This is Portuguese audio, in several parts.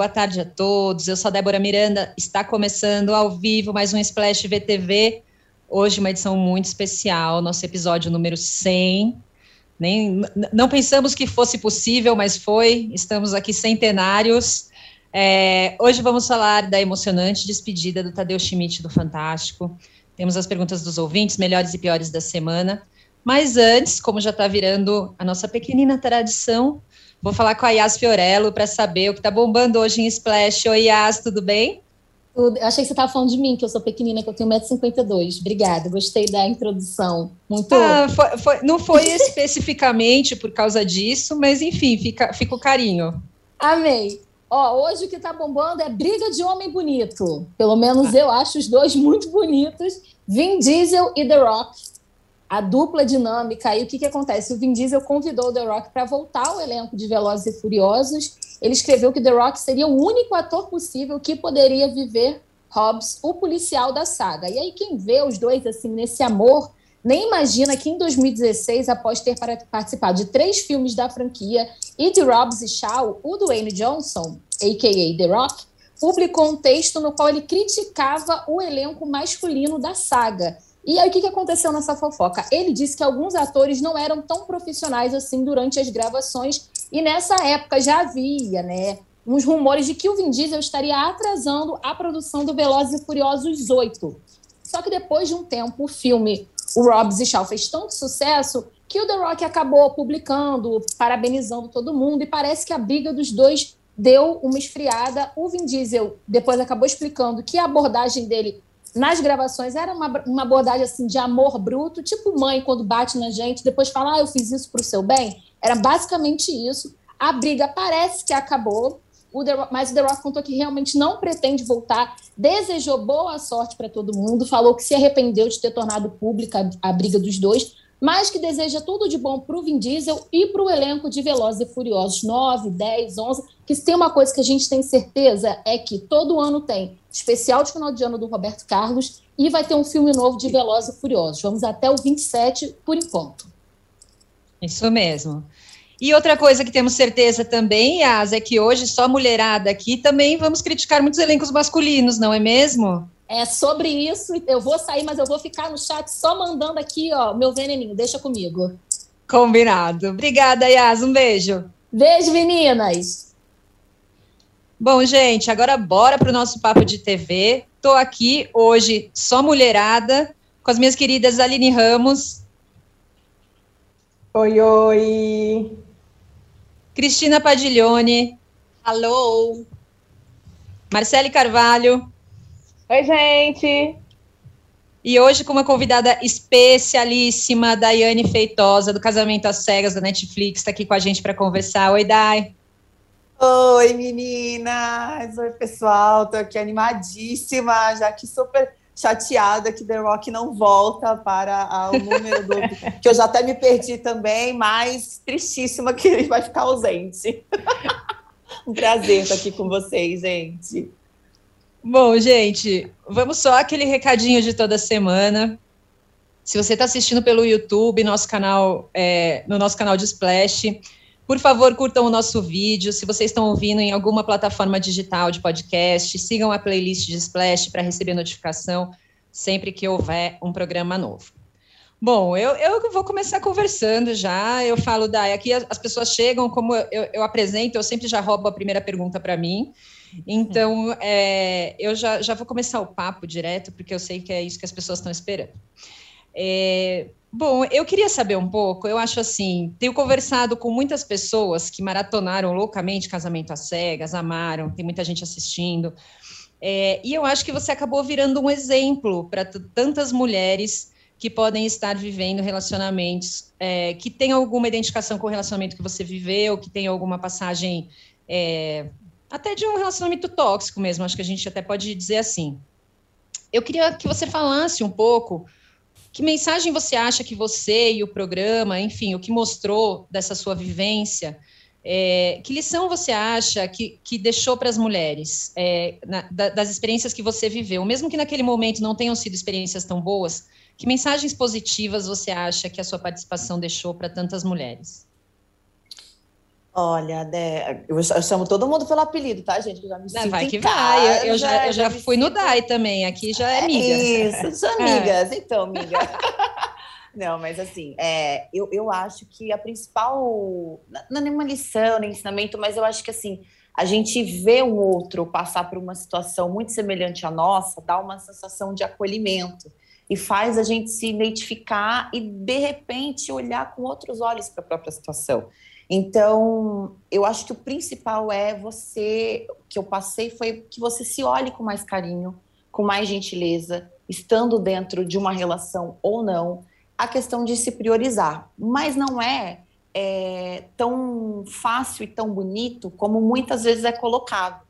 boa tarde a todos. Eu sou a Débora Miranda, está começando ao vivo mais um Splash VTV. Hoje uma edição muito especial, nosso episódio número 100. Nem, não pensamos que fosse possível, mas foi. Estamos aqui centenários. É, hoje vamos falar da emocionante despedida do Tadeu Schmidt do Fantástico. Temos as perguntas dos ouvintes, melhores e piores da semana. Mas antes, como já está virando a nossa pequenina tradição, Vou falar com a Yas Fiorello para saber o que está bombando hoje em Splash. Oi, Yas, tudo bem? Tudo. Eu achei que você estava falando de mim, que eu sou pequenina, que eu tenho 1,52m. Obrigada, gostei da introdução. Muito. Ah, foi, foi, não foi especificamente por causa disso, mas enfim, fica, fica o carinho. Amei. Ó, hoje o que está bombando é briga de homem bonito. Pelo menos eu acho os dois muito bonitos. Vin Diesel e The Rock a dupla dinâmica. E o que, que acontece? O Vin Diesel convidou o The Rock para voltar ao elenco de Velozes e Furiosos. Ele escreveu que The Rock seria o único ator possível que poderia viver Hobbs, o policial da saga. E aí quem vê os dois assim nesse amor, nem imagina que em 2016, após ter participado de três filmes da franquia e de Hobbs e Shaw, o Dwayne Johnson, a.k.a. The Rock, publicou um texto no qual ele criticava o elenco masculino da saga e aí, o que, que aconteceu nessa fofoca? Ele disse que alguns atores não eram tão profissionais assim durante as gravações, e nessa época já havia, né, uns rumores de que o Vin Diesel estaria atrasando a produção do Velozes e Furiosos 8. Só que depois de um tempo, o filme O Robbs e Shaw fez tanto sucesso que o The Rock acabou publicando, parabenizando todo mundo, e parece que a briga dos dois deu uma esfriada. O Vin Diesel depois acabou explicando que a abordagem dele nas gravações era uma, uma abordagem assim de amor bruto, tipo mãe quando bate na gente, depois fala, ah, eu fiz isso para o seu bem. Era basicamente isso. A briga parece que acabou, o The Rock, mas o The Rock contou que realmente não pretende voltar, desejou boa sorte para todo mundo, falou que se arrependeu de ter tornado pública a, a briga dos dois, mas que deseja tudo de bom para o Vin Diesel e para o elenco de Velozes e Furiosos 9, 10, 11, que se tem uma coisa que a gente tem certeza é que todo ano tem especial de final de ano do Roberto Carlos e vai ter um filme novo de Velozes e Furiosos. Vamos até o 27 por enquanto. Isso mesmo. E outra coisa que temos certeza também, Yas, é que hoje só mulherada aqui também vamos criticar muitos elencos masculinos, não é mesmo? É sobre isso, eu vou sair, mas eu vou ficar no chat só mandando aqui, ó, meu veneninho, deixa comigo. Combinado. Obrigada, Yas, um beijo. Beijo, meninas. Bom, gente, agora bora para o nosso papo de TV. Estou aqui hoje só mulherada, com as minhas queridas Aline Ramos. Oi, oi. Cristina Padiglione. Alô. Marcele Carvalho. Oi, gente! E hoje com uma convidada especialíssima, Daiane Feitosa, do Casamento às Cegas, da Netflix, está aqui com a gente para conversar. Oi, Dai! Oi, meninas! Oi, pessoal! Estou aqui animadíssima, já que super chateada que The Rock não volta para o número do... que eu já até me perdi também, mas tristíssima que ele vai ficar ausente. um prazer estar aqui com vocês, gente. Bom, gente, vamos só aquele recadinho de toda semana. Se você está assistindo pelo YouTube, nosso canal, é, no nosso canal de Splash, por favor, curtam o nosso vídeo. Se vocês estão ouvindo em alguma plataforma digital de podcast, sigam a playlist de Splash para receber notificação sempre que houver um programa novo. Bom, eu, eu vou começar conversando já. Eu falo, Dai, aqui as, as pessoas chegam, como eu, eu apresento, eu sempre já roubo a primeira pergunta para mim. Então, é, eu já, já vou começar o papo direto, porque eu sei que é isso que as pessoas estão esperando. É, bom, eu queria saber um pouco, eu acho assim, tenho conversado com muitas pessoas que maratonaram loucamente Casamento às Cegas, amaram, tem muita gente assistindo, é, e eu acho que você acabou virando um exemplo para tantas mulheres que podem estar vivendo relacionamentos, é, que têm alguma identificação com o relacionamento que você viveu, que tem alguma passagem é, até de um relacionamento tóxico mesmo, acho que a gente até pode dizer assim. Eu queria que você falasse um pouco que mensagem você acha que você e o programa, enfim, o que mostrou dessa sua vivência, é, que lição você acha que, que deixou para as mulheres, é, na, da, das experiências que você viveu, mesmo que naquele momento não tenham sido experiências tão boas, que mensagens positivas você acha que a sua participação deixou para tantas mulheres? Olha, Dé, eu, chamo todo mundo pelo apelido, tá, gente? Eu já me Não, vai que vai. Eu, eu já, eu já, fui no DAI também, aqui já é amiga. Isso, são amigas. É. Então, amiga. Não, mas assim, é, eu, eu acho que a principal. Não é nenhuma lição, nem ensinamento, mas eu acho que assim, a gente vê um outro passar por uma situação muito semelhante à nossa, dá uma sensação de acolhimento e faz a gente se identificar e, de repente, olhar com outros olhos para a própria situação. Então, eu acho que o principal é você, que eu passei foi que você se olhe com mais carinho, com mais gentileza, estando dentro de uma relação ou não, a questão de se priorizar. Mas não é, é tão fácil e tão bonito como muitas vezes é colocado.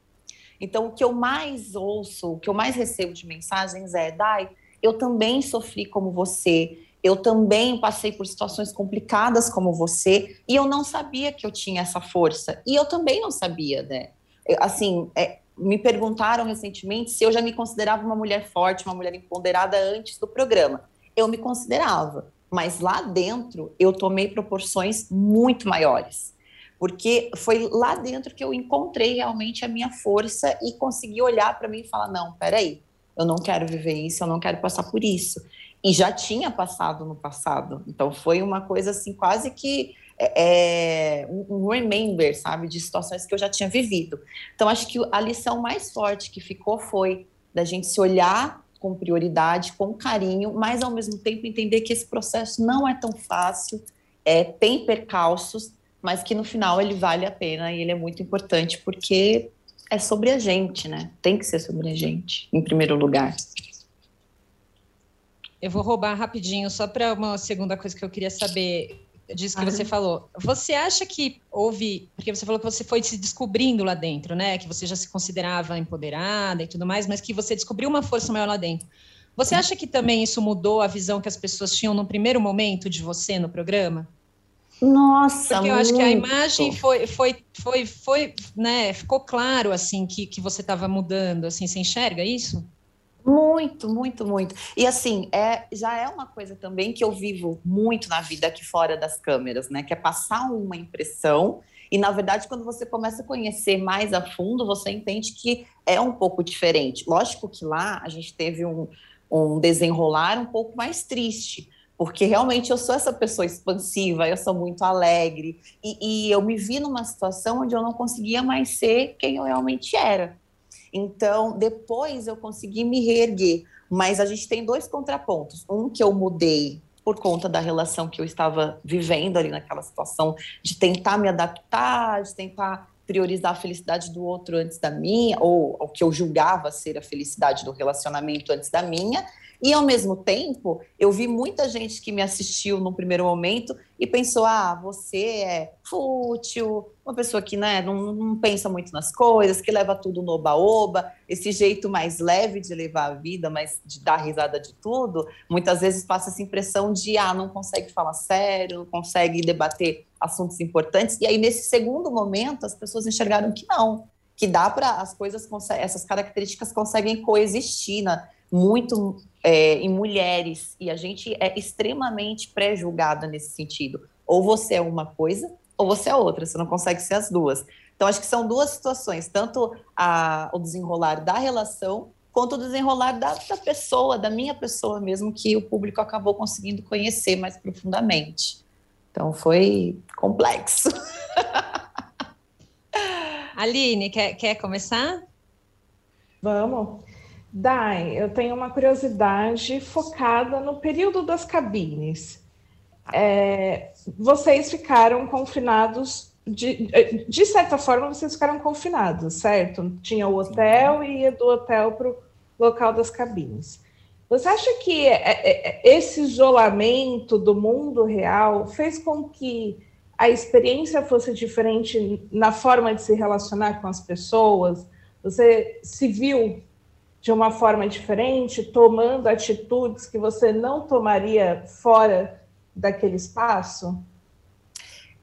Então, o que eu mais ouço, o que eu mais recebo de mensagens é: Dai, eu também sofri como você, eu também passei por situações complicadas como você, e eu não sabia que eu tinha essa força. E eu também não sabia, né? Assim, é, me perguntaram recentemente se eu já me considerava uma mulher forte, uma mulher empoderada antes do programa eu me considerava. Mas lá dentro eu tomei proporções muito maiores. Porque foi lá dentro que eu encontrei realmente a minha força e consegui olhar para mim e falar: não, peraí, eu não quero viver isso, eu não quero passar por isso. E já tinha passado no passado. Então foi uma coisa assim, quase que é, é um remember, sabe, de situações que eu já tinha vivido. Então acho que a lição mais forte que ficou foi da gente se olhar com prioridade, com carinho, mas ao mesmo tempo entender que esse processo não é tão fácil, é, tem percalços, mas que no final ele vale a pena e ele é muito importante porque é sobre a gente, né? Tem que ser sobre a gente, em primeiro lugar. Eu vou roubar rapidinho, só para uma segunda coisa que eu queria saber disso que você falou. Você acha que houve, porque você falou que você foi se descobrindo lá dentro, né? Que você já se considerava empoderada e tudo mais, mas que você descobriu uma força maior lá dentro. Você acha que também isso mudou a visão que as pessoas tinham no primeiro momento de você no programa? Nossa, Porque eu muito. acho que a imagem foi, foi, foi, foi, né? Ficou claro assim que, que você estava mudando, assim, você enxerga isso? Muito, muito, muito. E assim, é, já é uma coisa também que eu vivo muito na vida aqui fora das câmeras, né? Que é passar uma impressão. E na verdade, quando você começa a conhecer mais a fundo, você entende que é um pouco diferente. Lógico que lá a gente teve um, um desenrolar um pouco mais triste, porque realmente eu sou essa pessoa expansiva, eu sou muito alegre, e, e eu me vi numa situação onde eu não conseguia mais ser quem eu realmente era. Então, depois eu consegui me reerguer. Mas a gente tem dois contrapontos. Um que eu mudei por conta da relação que eu estava vivendo ali naquela situação, de tentar me adaptar, de tentar priorizar a felicidade do outro antes da minha, ou o que eu julgava ser a felicidade do relacionamento antes da minha, e ao mesmo tempo, eu vi muita gente que me assistiu no primeiro momento e pensou: ah, você é fútil, uma pessoa que né, não, não pensa muito nas coisas, que leva tudo no oba-oba, esse jeito mais leve de levar a vida, mas de dar risada de tudo, muitas vezes passa essa impressão de ah, não consegue falar sério, não consegue debater assuntos importantes. E aí, nesse segundo momento, as pessoas enxergaram que não, que dá para as coisas, essas características conseguem coexistir na, muito é, em mulheres, e a gente é extremamente pré-julgada nesse sentido. Ou você é uma coisa, ou você é outra, você não consegue ser as duas. Então, acho que são duas situações, tanto a, o desenrolar da relação, quanto o desenrolar da, da pessoa, da minha pessoa mesmo, que o público acabou conseguindo conhecer mais profundamente. Então, foi complexo. Aline, quer, quer começar? Vamos. Dai, eu tenho uma curiosidade focada no período das cabines. É, vocês ficaram confinados, de, de certa forma, vocês ficaram confinados, certo? Tinha o hotel e ia do hotel para o local das cabines. Você acha que é, é, é, esse isolamento do mundo real fez com que a experiência fosse diferente na forma de se relacionar com as pessoas? Você se viu de uma forma diferente, tomando atitudes que você não tomaria fora daquele espaço?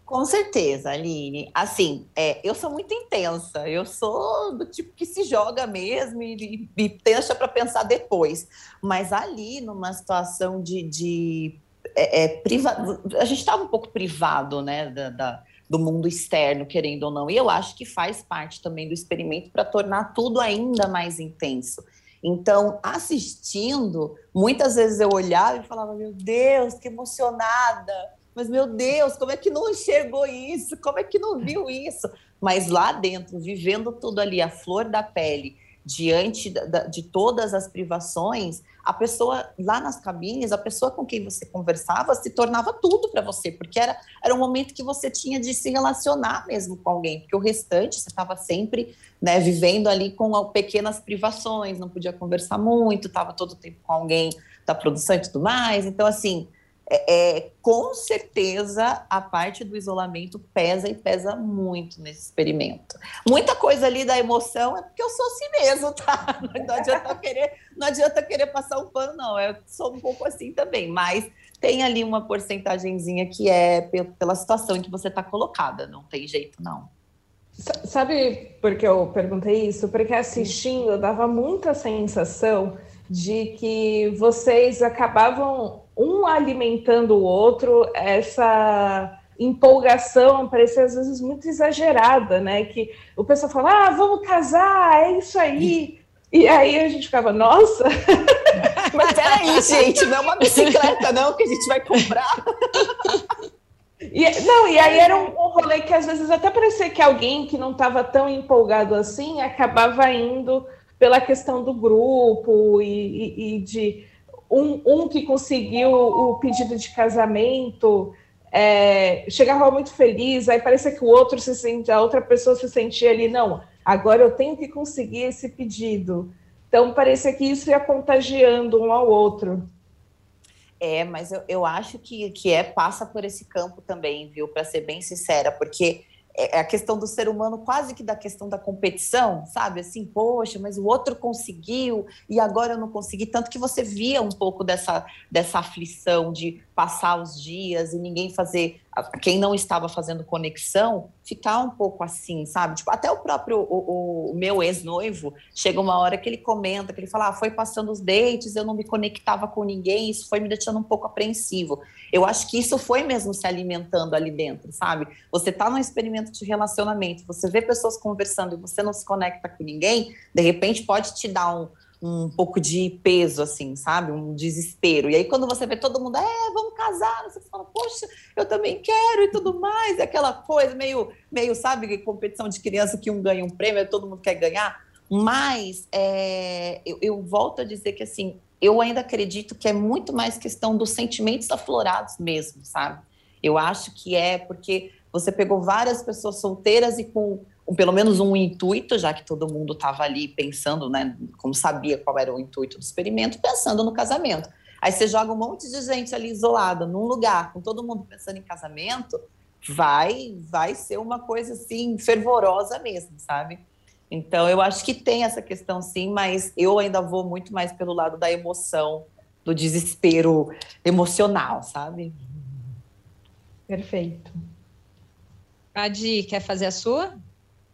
Com certeza, Aline. Assim, é, eu sou muito intensa. Eu sou do tipo que se joga mesmo e, e, e deixa para pensar depois. Mas ali, numa situação de, de é, é, privado, a gente estava um pouco privado, né, da, da do mundo externo, querendo ou não. E eu acho que faz parte também do experimento para tornar tudo ainda mais intenso. Então, assistindo, muitas vezes eu olhava e falava: Meu Deus, que emocionada! Mas, meu Deus, como é que não enxergou isso? Como é que não viu isso? Mas lá dentro, vivendo tudo ali, a flor da pele, diante de todas as privações, a pessoa lá nas cabines, a pessoa com quem você conversava se tornava tudo para você, porque era, era um momento que você tinha de se relacionar mesmo com alguém, porque o restante você estava sempre né, vivendo ali com pequenas privações, não podia conversar muito, estava todo o tempo com alguém da produção e tudo mais. Então, assim, é, é, com certeza a parte do isolamento pesa e pesa muito nesse experimento. Muita coisa ali da emoção é porque eu sou assim mesmo, tá? Não adianta querer, não adianta querer passar um pano, não. Eu sou um pouco assim também, mas tem ali uma porcentagemzinha que é pela situação em que você está colocada, não tem jeito, não. Sabe por que eu perguntei isso? Porque assistindo dava muita sensação de que vocês acabavam um alimentando o outro, essa empolgação parecia às vezes muito exagerada, né? Que o pessoal fala, ah, vamos casar, é isso aí. E aí a gente ficava, nossa! Mas peraí, gente, não é uma bicicleta, não, que a gente vai comprar. E, não, e aí era um, um rolê que às vezes até parecia que alguém que não estava tão empolgado assim acabava indo pela questão do grupo e, e, e de um, um, que conseguiu o pedido de casamento é, chegava muito feliz, aí parecia que o outro se sente, a outra pessoa se sentia ali, não, agora eu tenho que conseguir esse pedido. Então parecia que isso ia contagiando um ao outro. É, mas eu, eu acho que, que é passa por esse campo também, viu? Para ser bem sincera, porque é, é a questão do ser humano quase que da questão da competição, sabe? Assim, poxa, mas o outro conseguiu e agora eu não consegui. Tanto que você via um pouco dessa, dessa aflição de passar os dias e ninguém fazer, quem não estava fazendo conexão, ficar um pouco assim, sabe? Tipo, até o próprio o, o meu ex-noivo chega uma hora que ele comenta, que ele fala, ah, foi passando os dates, eu não me conectava com ninguém, isso foi me deixando um pouco apreensivo. Eu acho que isso foi mesmo se alimentando ali dentro, sabe? Você tá num experimento de relacionamento, você vê pessoas conversando e você não se conecta com ninguém, de repente pode te dar um um pouco de peso, assim, sabe? Um desespero. E aí, quando você vê todo mundo, é, vamos casar, você fala, poxa, eu também quero e tudo mais. É aquela coisa meio, meio sabe, competição de criança que um ganha um prêmio, todo mundo quer ganhar. Mas é, eu, eu volto a dizer que, assim, eu ainda acredito que é muito mais questão dos sentimentos aflorados mesmo, sabe? Eu acho que é porque você pegou várias pessoas solteiras e com pelo menos um intuito, já que todo mundo estava ali pensando, né, como sabia qual era o intuito do experimento, pensando no casamento. Aí você joga um monte de gente ali isolada, num lugar, com todo mundo pensando em casamento, vai, vai ser uma coisa assim fervorosa mesmo, sabe? Então eu acho que tem essa questão sim, mas eu ainda vou muito mais pelo lado da emoção, do desespero emocional, sabe? Perfeito. Adi, quer fazer a sua?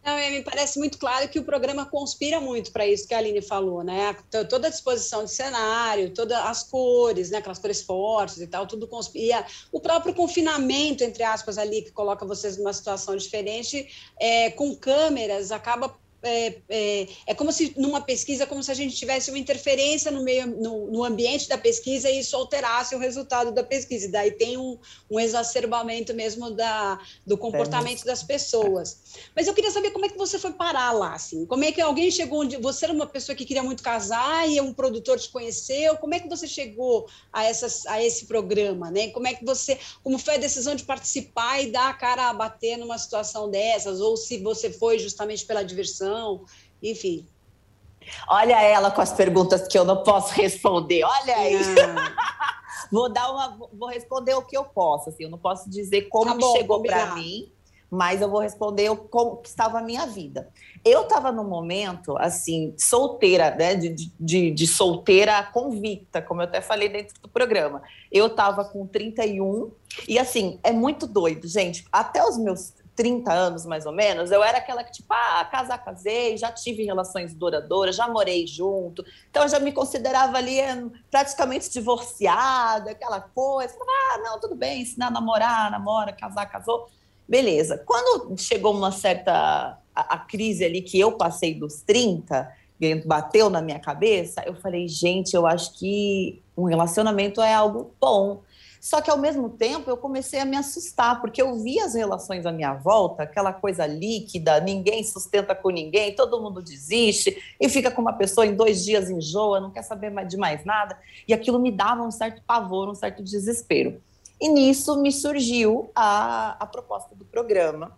Não, me parece muito claro que o programa conspira muito para isso que a Aline falou, né? Toda a disposição de cenário, todas as cores, né? Aquelas cores fortes e tal, tudo conspira. O próprio confinamento, entre aspas, ali, que coloca vocês numa situação diferente, é, com câmeras, acaba é, é, é, como se numa pesquisa, como se a gente tivesse uma interferência no meio, no, no, ambiente da pesquisa e isso alterasse o resultado da pesquisa. E daí tem um, um exacerbamento mesmo da, do comportamento das pessoas. Mas eu queria saber como é que você foi parar lá, assim. Como é que alguém chegou onde você era uma pessoa que queria muito casar e um produtor te conheceu? Como é que você chegou a, essas, a esse programa, né? Como é que você, como foi a decisão de participar e dar a cara a bater numa situação dessas? Ou se você foi justamente pela diversão? enfim. Olha ela com as perguntas que eu não posso responder. Olha aí. vou dar uma, vou responder o que eu posso. Assim, eu não posso dizer como tá bom, chegou para mim, mas eu vou responder como estava a minha vida. Eu estava no momento assim solteira, né, de, de, de, solteira convicta, como eu até falei dentro do programa. Eu estava com 31 e assim é muito doido, gente. Até os meus 30 anos, mais ou menos, eu era aquela que, tipo, ah, casar, casei, já tive relações duradouras, já morei junto. Então, eu já me considerava ali eh, praticamente divorciada, aquela coisa. Ah, não, tudo bem, ensinar a namorar, namora, casar, casou. Beleza. Quando chegou uma certa a, a crise ali que eu passei dos 30, bateu na minha cabeça, eu falei, gente, eu acho que um relacionamento é algo bom. Só que ao mesmo tempo eu comecei a me assustar, porque eu via as relações à minha volta, aquela coisa líquida, ninguém sustenta com ninguém, todo mundo desiste e fica com uma pessoa em dois dias enjoa, não quer saber de mais nada. E aquilo me dava um certo pavor, um certo desespero. E nisso me surgiu a, a proposta do programa.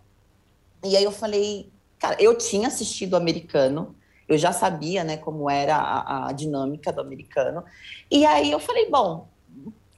E aí eu falei, cara, eu tinha assistido o americano, eu já sabia, né, como era a, a dinâmica do americano. E aí eu falei, bom,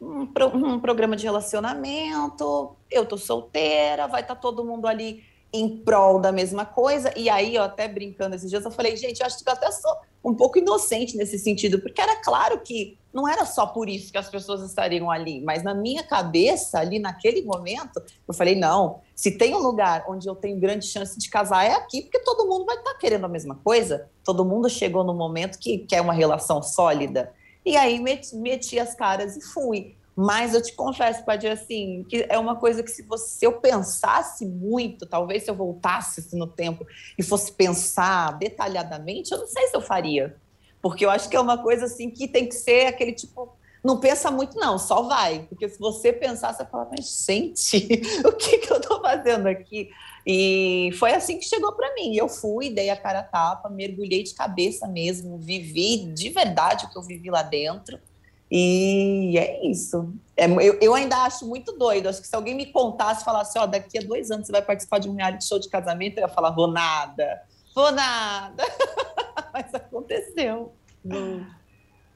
um, um programa de relacionamento, eu tô solteira, vai estar tá todo mundo ali em prol da mesma coisa. E aí, eu até brincando esses dias, eu falei, gente, eu acho que eu até sou um pouco inocente nesse sentido, porque era claro que não era só por isso que as pessoas estariam ali, mas na minha cabeça, ali naquele momento, eu falei, não, se tem um lugar onde eu tenho grande chance de casar, é aqui, porque todo mundo vai estar querendo a mesma coisa, todo mundo chegou no momento que quer uma relação sólida. E aí meti, meti as caras e fui. Mas eu te confesso, Padir, assim, que é uma coisa que se, você, eu pensasse muito, talvez se eu voltasse no tempo e fosse pensar detalhadamente, eu não sei se eu faria. Porque eu acho que é uma coisa assim que tem que ser aquele tipo. Não pensa muito, não, só vai. Porque se você pensar, você fala, mas gente, o que, que eu estou fazendo aqui? E foi assim que chegou para mim. Eu fui, dei a cara a tapa, mergulhei de cabeça mesmo, vivi de verdade o que eu vivi lá dentro. E é isso. É, eu, eu, ainda acho muito doido. Acho que se alguém me contasse, falasse, ó, daqui a dois anos você vai participar de um reality show de casamento, eu ia falar, vou nada, vou nada. Mas aconteceu.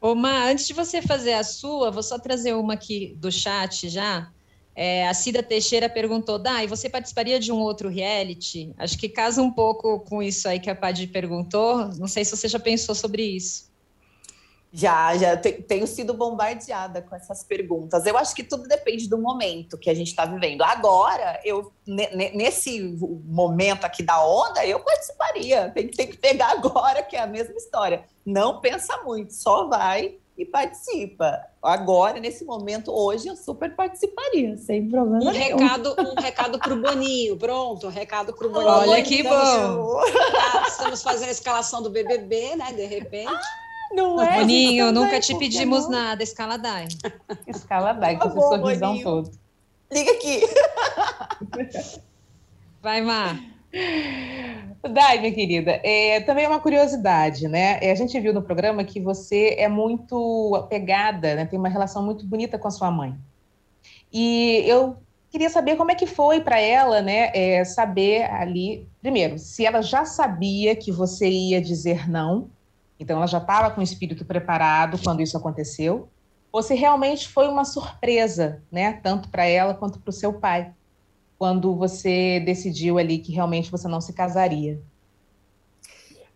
Ô, Ma, antes de você fazer a sua, vou só trazer uma aqui do chat já. É, a Cida Teixeira perguntou, Dai, você participaria de um outro reality? Acho que casa um pouco com isso aí que a Padi perguntou. Não sei se você já pensou sobre isso. Já, já tenho sido bombardeada com essas perguntas. Eu acho que tudo depende do momento que a gente está vivendo. Agora, eu nesse momento aqui da onda, eu participaria. Tem, tem que pegar agora, que é a mesma história. Não pensa muito, só vai e participa. Agora, nesse momento, hoje, eu super participaria, sem problema um nenhum. Recado, um recado para o Boninho, pronto, um recado para o Boninho. Olha que bom! Estamos fazendo a escalação do BBB, né, de repente. Ah! Não é? Boninho, nunca te pedimos nada. Escala DAI. Escala DAI, com tá esse sorrisão Boninho. todo. Liga aqui. Vai, Mar. Dai, minha querida, é, também é uma curiosidade, né? É, a gente viu no programa que você é muito apegada, né? tem uma relação muito bonita com a sua mãe. E eu queria saber como é que foi para ela, né? É, saber ali, primeiro, se ela já sabia que você ia dizer não, então, ela já estava com o espírito preparado quando isso aconteceu, ou se realmente foi uma surpresa, né, tanto para ela quanto para o seu pai, quando você decidiu ali que realmente você não se casaria.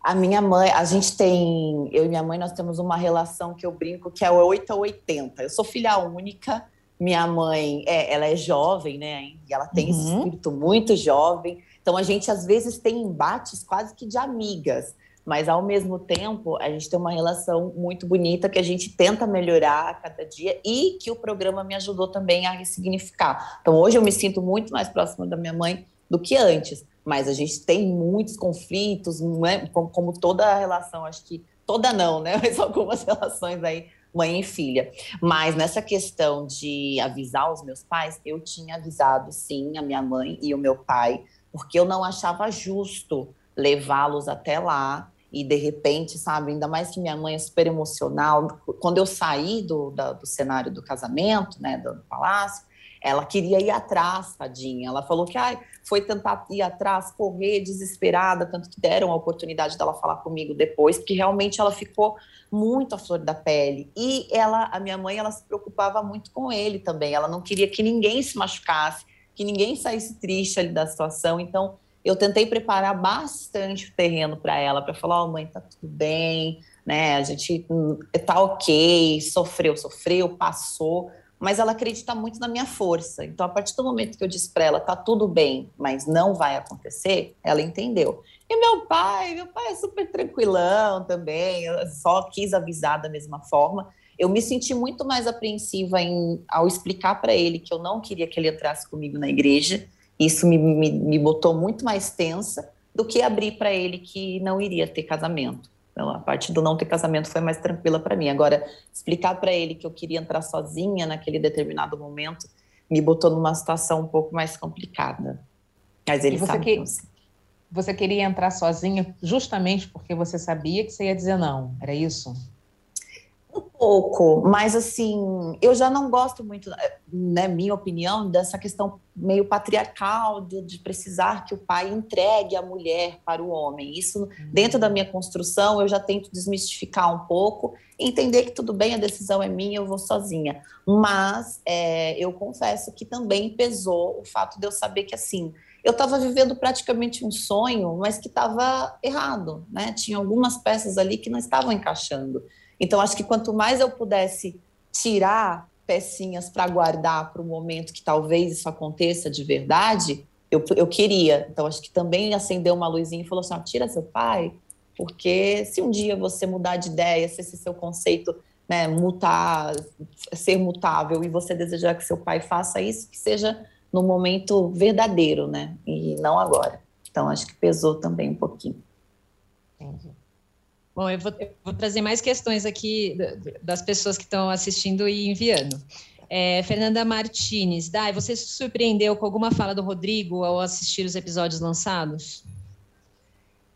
A minha mãe, a gente tem, eu e minha mãe, nós temos uma relação que eu brinco que é 8 a 80. Eu sou filha única, minha mãe, é, ela é jovem, né, e ela tem uhum. esse espírito muito jovem. Então a gente às vezes tem embates quase que de amigas mas ao mesmo tempo a gente tem uma relação muito bonita que a gente tenta melhorar a cada dia e que o programa me ajudou também a ressignificar. Então hoje eu me sinto muito mais próxima da minha mãe do que antes, mas a gente tem muitos conflitos, é? como, como toda relação, acho que toda não, né? Mas algumas relações aí mãe e filha. Mas nessa questão de avisar os meus pais, eu tinha avisado sim a minha mãe e o meu pai, porque eu não achava justo levá-los até lá e de repente, sabe, ainda mais que minha mãe é super emocional. Quando eu saí do, da, do cenário do casamento, né, do, palácio, ela queria ir atrás, tadinha. Ela falou que ai, foi tentar ir atrás, correr desesperada, tanto que deram a oportunidade dela falar comigo depois, porque realmente ela ficou muito à flor da pele. E ela, a minha mãe, ela se preocupava muito com ele também. Ela não queria que ninguém se machucasse, que ninguém saísse triste ali da situação. Então, eu tentei preparar bastante o terreno para ela, para falar, oh, mãe, tá tudo bem, né? A gente hum, tá ok, sofreu, sofreu, passou, mas ela acredita muito na minha força. Então, a partir do momento que eu disse para ela, tá tudo bem, mas não vai acontecer, ela entendeu. E meu pai, meu pai é super tranquilão também, só quis avisar da mesma forma. Eu me senti muito mais apreensiva em, ao explicar para ele que eu não queria que ele entrasse comigo na igreja, Isso me, me, me botou muito mais tensa do que abrir para ele que não iria ter casamento. Então, a parte do não ter casamento foi mais tranquila para mim. Agora, explicar para ele que eu queria entrar sozinha naquele determinado momento me botou numa situação um pouco mais complicada. Mas ele sabe que, que você queria entrar sozinha justamente porque você sabia que você ia dizer não, era isso? Um pouco, mas assim, eu já não gosto muito, né, minha opinião, dessa questão meio patriarcal de, de, precisar que o pai entregue a mulher para o homem. Isso, uhum. dentro da minha construção, eu já tento desmistificar um pouco, entender que tudo bem, a decisão é minha, eu vou sozinha. Mas é, eu confesso que também pesou o fato de eu saber que, assim, eu estava vivendo praticamente um sonho, mas que estava errado, né? Tinha algumas peças ali que não estavam encaixando. Então, acho que quanto mais eu pudesse tirar pecinhas para guardar para o momento que talvez isso aconteça de verdade, eu, eu queria. Então, acho que também acendeu uma luzinha e falou assim: ah, tira seu pai, porque se um dia você mudar de ideia, se esse seu conceito né, mutar, ser mutável e você desejar que seu pai faça isso, que seja no momento verdadeiro, né? E não agora. Então, acho que pesou também um pouquinho. Entendi. Bom, eu vou, eu vou, trazer mais questões aqui das pessoas que estão assistindo e enviando. É, Fernanda Martinez, Dai, você se surpreendeu com alguma fala do Rodrigo ao assistir os episódios lançados?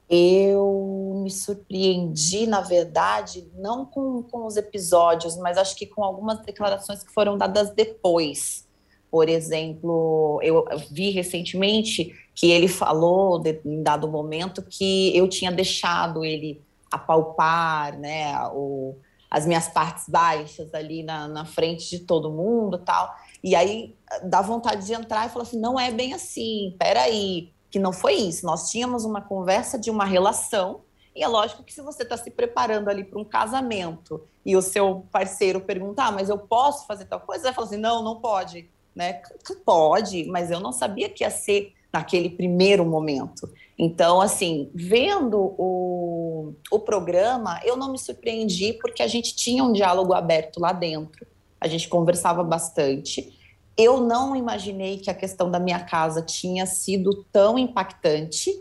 Eu me surpreendi, na verdade, não com, com os episódios, mas acho que com algumas declarações que foram dadas depois. Por exemplo, eu vi recentemente que ele falou, em dado momento, que eu tinha deixado ele apalpar, né, o, as minhas partes baixas ali na, na frente de todo mundo tal. E aí dá vontade de entrar e falar assim, não é bem assim, peraí, que não foi isso. Nós tínhamos uma conversa de uma relação, e é lógico que se você está se preparando ali para um casamento e o seu parceiro perguntar, ah, mas eu posso fazer tal coisa? Você vai falar assim, não, não pode. Né? Pode, mas eu não sabia que ia ser naquele primeiro momento. Então, assim, vendo o, o programa, eu não me surpreendi porque a gente tinha um diálogo aberto lá dentro, a gente conversava bastante. Eu não imaginei que a questão da minha casa tinha sido tão impactante,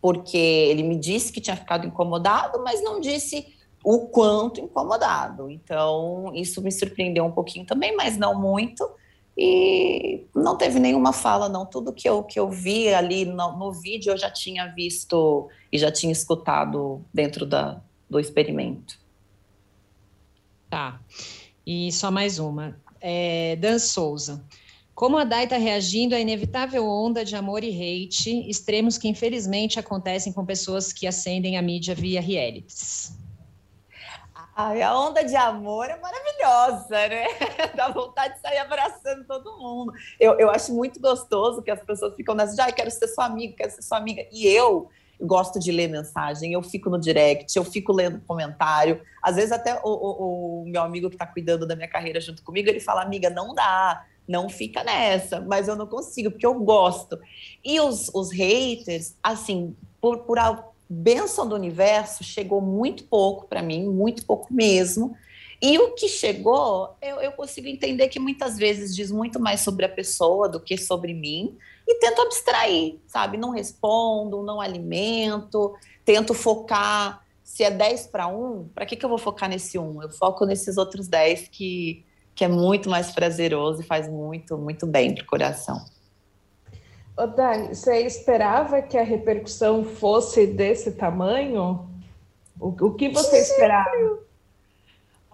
porque ele me disse que tinha ficado incomodado, mas não disse o quanto incomodado. Então, isso me surpreendeu um pouquinho também, mas não muito. E não teve nenhuma fala, não. Tudo que eu, que eu vi ali no, no vídeo eu já tinha visto e já tinha escutado dentro da, do experimento. Tá. E só mais uma. É, Dan Souza. Como a Dai está reagindo à inevitável onda de amor e hate, extremos que infelizmente acontecem com pessoas que ascendem a mídia via realities? Ai, a onda de amor é maravilhosa, né? Dá vontade de sair abraçando todo mundo. Eu, eu acho muito gostoso que as pessoas ficam nessa, ah, quero ser sua amiga, quero ser sua amiga. E eu gosto de ler mensagem, eu fico no direct, eu fico lendo comentário. Às vezes até o, o, o meu amigo que está cuidando da minha carreira junto comigo, ele fala, amiga, não dá, não fica nessa, mas eu não consigo, porque eu gosto. E os, os haters, assim, por, por benção do universo chegou muito pouco para mim, muito pouco mesmo. E o que chegou, eu, eu, consigo entender que muitas vezes diz muito mais sobre a pessoa do que sobre mim, e tento abstrair, sabe? Não respondo, não alimento, tento focar. Se é 10 para 1, para que, que eu vou focar nesse 1? Eu foco nesses outros 10 que, que é muito mais prazeroso e faz muito, muito bem para o coração. Ô, Dani, você esperava que a repercussão fosse desse tamanho? O, o que você esperava?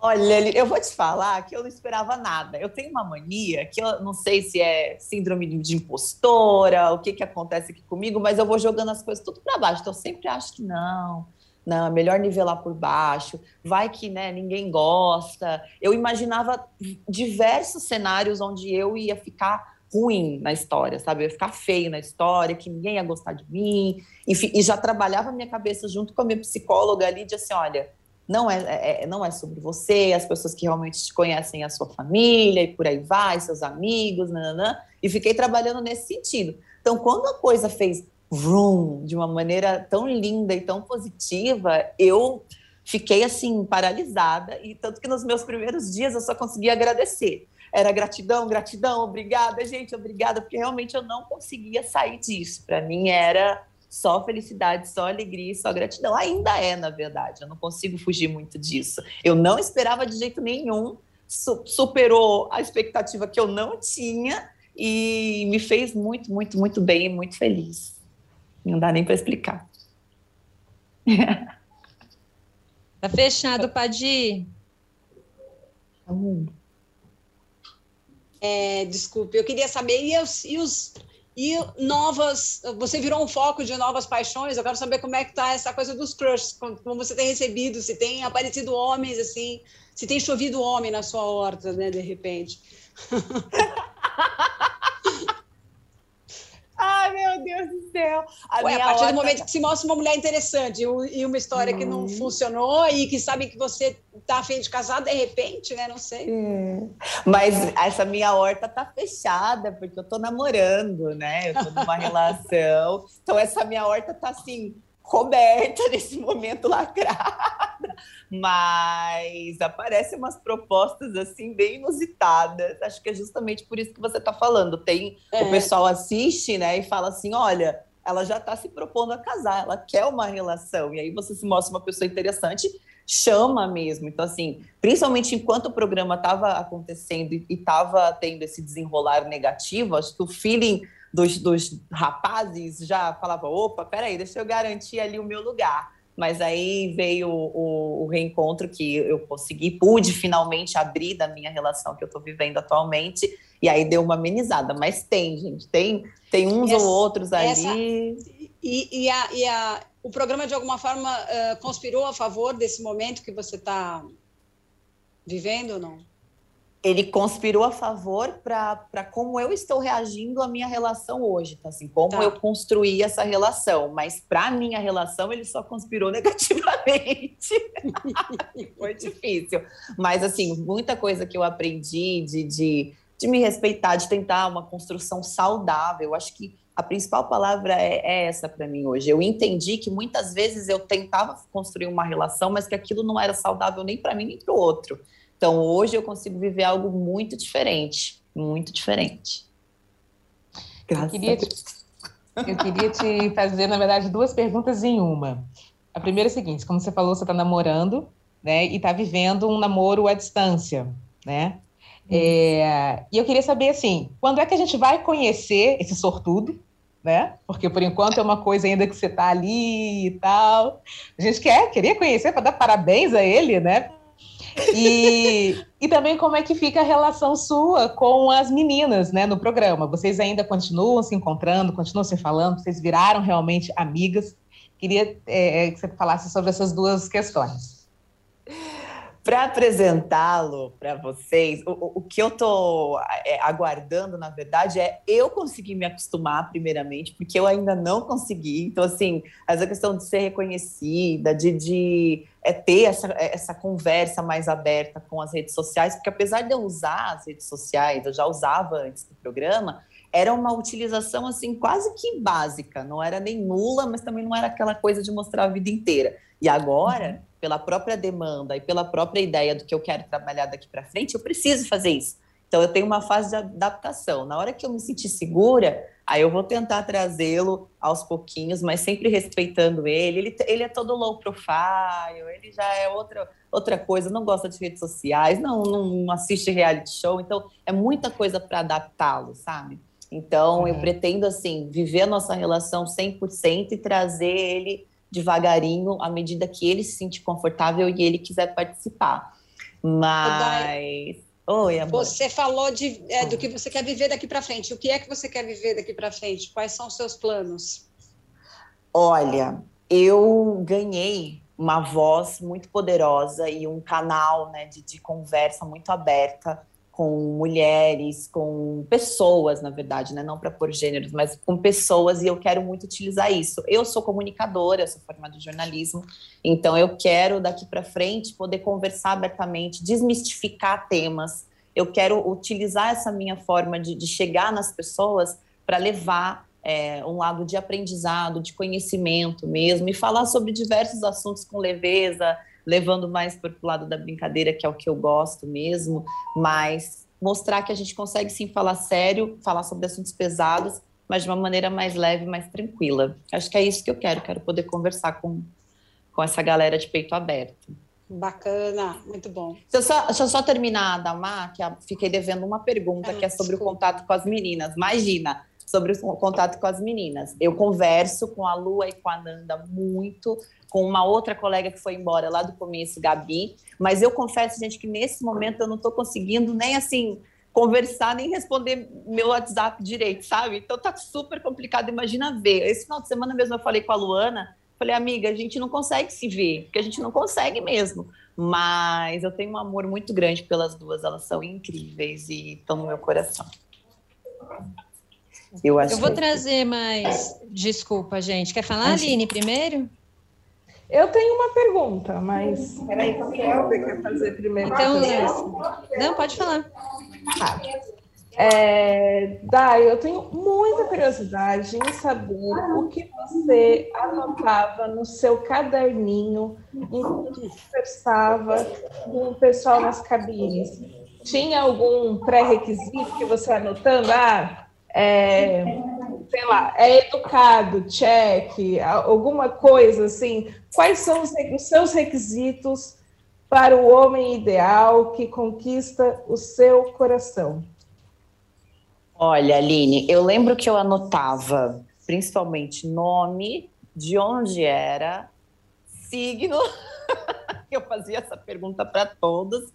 Olha, eu vou te falar que eu não esperava nada. Eu tenho uma mania que eu não sei se é síndrome de impostora, o que, que acontece aqui comigo, mas eu vou jogando as coisas tudo para baixo. Então eu sempre acho que não, não, é melhor nivelar por baixo. Vai que né, ninguém gosta. Eu imaginava diversos cenários onde eu ia ficar ruim na história, sabe? Eu ia ficar feio na história, que ninguém ia gostar de mim. Enfim, e já trabalhava a minha cabeça junto com a minha psicóloga ali, de assim, olha, não é, é, é, não é sobre você, as pessoas que realmente te conhecem, a sua família, e por aí vai, seus amigos, nananã. E fiquei trabalhando nesse sentido. Então, quando a coisa fez vroom, de uma maneira tão linda e tão positiva, eu fiquei assim paralisada e tanto que nos meus primeiros dias eu só conseguia agradecer. Era gratidão, gratidão, obrigada, gente, obrigada, porque realmente eu não conseguia sair disso. Para mim era só felicidade, só alegria, só gratidão. Ainda é, na verdade, eu não consigo fugir muito disso. Eu não esperava de jeito nenhum, superou a expectativa que eu não tinha e me fez muito, muito, muito bem e muito feliz. Não dá nem para explicar. Tá fechado, Padi. É, desculpe, eu queria saber, e os, e os e novas, você virou um foco de novas paixões. Eu quero saber como é que tá essa coisa dos crushes, como, você tem recebido, se tem aparecido homens assim, se tem chovido homem na sua horta, né, de repente. Meu Deus do céu. A, Ué, a partir horta... do momento que se mostra uma mulher interessante e uma história hum. que não hum. funcionou e que sabe que você tá afim de casar, de repente, né? Não sei. É. Mas essa minha horta tá fechada, porque eu tô namorando, né? Eu tô numa relação. Então, essa minha horta tá assim, coberta nesse momento lacrada, mas aparecem umas propostas assim bem inusitadas. Acho que é justamente por isso que você está falando. Tem é. o pessoal assiste, né, e fala assim, olha, ela já está se propondo a casar, ela quer uma relação e aí você se mostra uma pessoa interessante, chama mesmo. Então assim, principalmente enquanto o programa estava acontecendo e estava tendo esse desenrolar negativo, acho que o feeling dos, dos rapazes já falava: opa, peraí, deixa eu garantir ali o meu lugar. Mas aí veio o, o, reencontro que eu consegui, pude finalmente abrir da minha relação que eu estou vivendo atualmente, e aí deu uma amenizada. Mas tem, gente, tem, tem uns essa, ou outros ali. Essa, e, e, a, e a, o programa, de alguma forma, uh, conspirou a favor desse momento que você está vivendo ou não? Ele conspirou a favor para como eu estou reagindo à minha relação hoje, tá? assim, como tá. eu construí essa relação, mas para minha relação ele só conspirou negativamente. Foi difícil, mas assim, muita coisa que eu aprendi de, de, de me respeitar, de tentar uma construção saudável, eu acho que a principal palavra é, é essa para mim hoje. Eu entendi que muitas vezes eu tentava construir uma relação, mas que aquilo não era saudável nem para mim nem para o outro. Então, hoje eu consigo viver algo muito diferente, muito diferente. Graças eu queria, te, eu queria te fazer, na verdade, duas perguntas em uma. A primeira é a seguinte: como você falou, você está namorando, né? E está vivendo um namoro à distância, né? É, e eu queria saber, assim, quando é que a gente vai conhecer esse sortudo, né? Porque por enquanto é uma coisa ainda que você está ali e tal. A gente quer, queria conhecer para dar parabéns a ele, né? E, e também como é que fica a relação sua com as meninas, né, no programa? Vocês ainda continuam se encontrando, continuam se falando? Vocês viraram realmente amigas? Queria é, que você falasse sobre essas duas questões. Para apresentá-lo para vocês, o, o, que eu estou é, aguardando, na verdade, é eu conseguir me acostumar, primeiramente, porque eu ainda não consegui. Então, assim, essa questão de ser reconhecida, de, de é, ter essa, essa conversa mais aberta com as redes sociais, porque apesar de eu usar as redes sociais, eu já usava antes do programa, era uma utilização assim quase que básica, não era nem nula, mas também não era aquela coisa de mostrar a vida inteira. E agora, uhum. Pela própria demanda e pela própria ideia do que eu quero trabalhar daqui para frente, eu preciso fazer isso. Então eu tenho uma fase de adaptação. Na hora que eu me sentir segura, aí eu vou tentar trazê-lo aos pouquinhos, mas sempre respeitando ele. ele. Ele é todo low profile, ele já é outra outra coisa, não gosta de redes sociais, não, não assiste reality show, então é muita coisa para adaptá-lo, sabe? Então, uhum. eu pretendo, assim, viver a nossa relação 100% e trazer ele devagarinho, à medida que ele se sentir confortável e ele quiser participar. Mas. Oi, amor. Você falou de, é, do que você quer viver daqui para frente. O que é que você quer viver daqui para frente? Quais são os seus planos? Olha, eu ganhei uma voz muito poderosa e um canal né, de, de conversa muito aberta com mulheres, com pessoas, na verdade, né? não para pôr gêneros, mas com pessoas, e eu quero muito utilizar isso. Eu sou comunicadora, sou formada em jornalismo, então eu quero daqui para frente poder conversar abertamente, desmistificar temas. Eu quero utilizar essa minha forma de, de chegar nas pessoas para levar é, um lado de aprendizado, de conhecimento mesmo, e falar sobre diversos assuntos com leveza, levando mais para o lado da brincadeira, que é o que eu gosto mesmo, mas mostrar que a gente consegue sim falar sério, falar sobre assuntos pesados, mas de uma maneira mais leve, mais tranquila. Acho que é isso que eu quero, quero poder conversar com, com essa galera de peito aberto. Bacana, muito bom. Deixa eu só, deixa eu só terminar, Damar, que fiquei devendo uma pergunta ah, que é sobre desculpa. o contato com as meninas. Imagina, sobre o contato com as meninas. Eu converso com a Lua e com a Nanda muito, com uma outra colega que foi embora lá do começo, Gabi, mas eu confesso, gente, que nesse momento eu não estou conseguindo nem assim conversar, nem responder meu WhatsApp direito, sabe? Então tá super complicado, imagina ver. Esse final de semana mesmo eu falei com a Luana, falei, amiga, a gente não consegue se ver, porque a gente não consegue mesmo. Mas eu tenho um amor muito grande pelas duas, elas são incríveis e estão no meu coração. Eu, acho eu vou que... trazer mais. Desculpa, gente. Quer falar, acho... Aline, primeiro? Eu tenho uma pergunta, mas. Peraí, que é? Quer fazer primeiro? Então, não, pode falar. Tá. É, Dai, eu tenho muita curiosidade em saber o que você anotava no seu caderninho enquanto conversava com o pessoal nas cabines. Tinha algum pré-requisito que você anotando? Ah, é, sei lá, é educado, check, alguma coisa assim. Quais são os, os seus requisitos para o homem ideal que conquista o seu coração? Olha, Aline, eu lembro que eu anotava principalmente nome, de onde era, signo. eu fazia essa pergunta para todos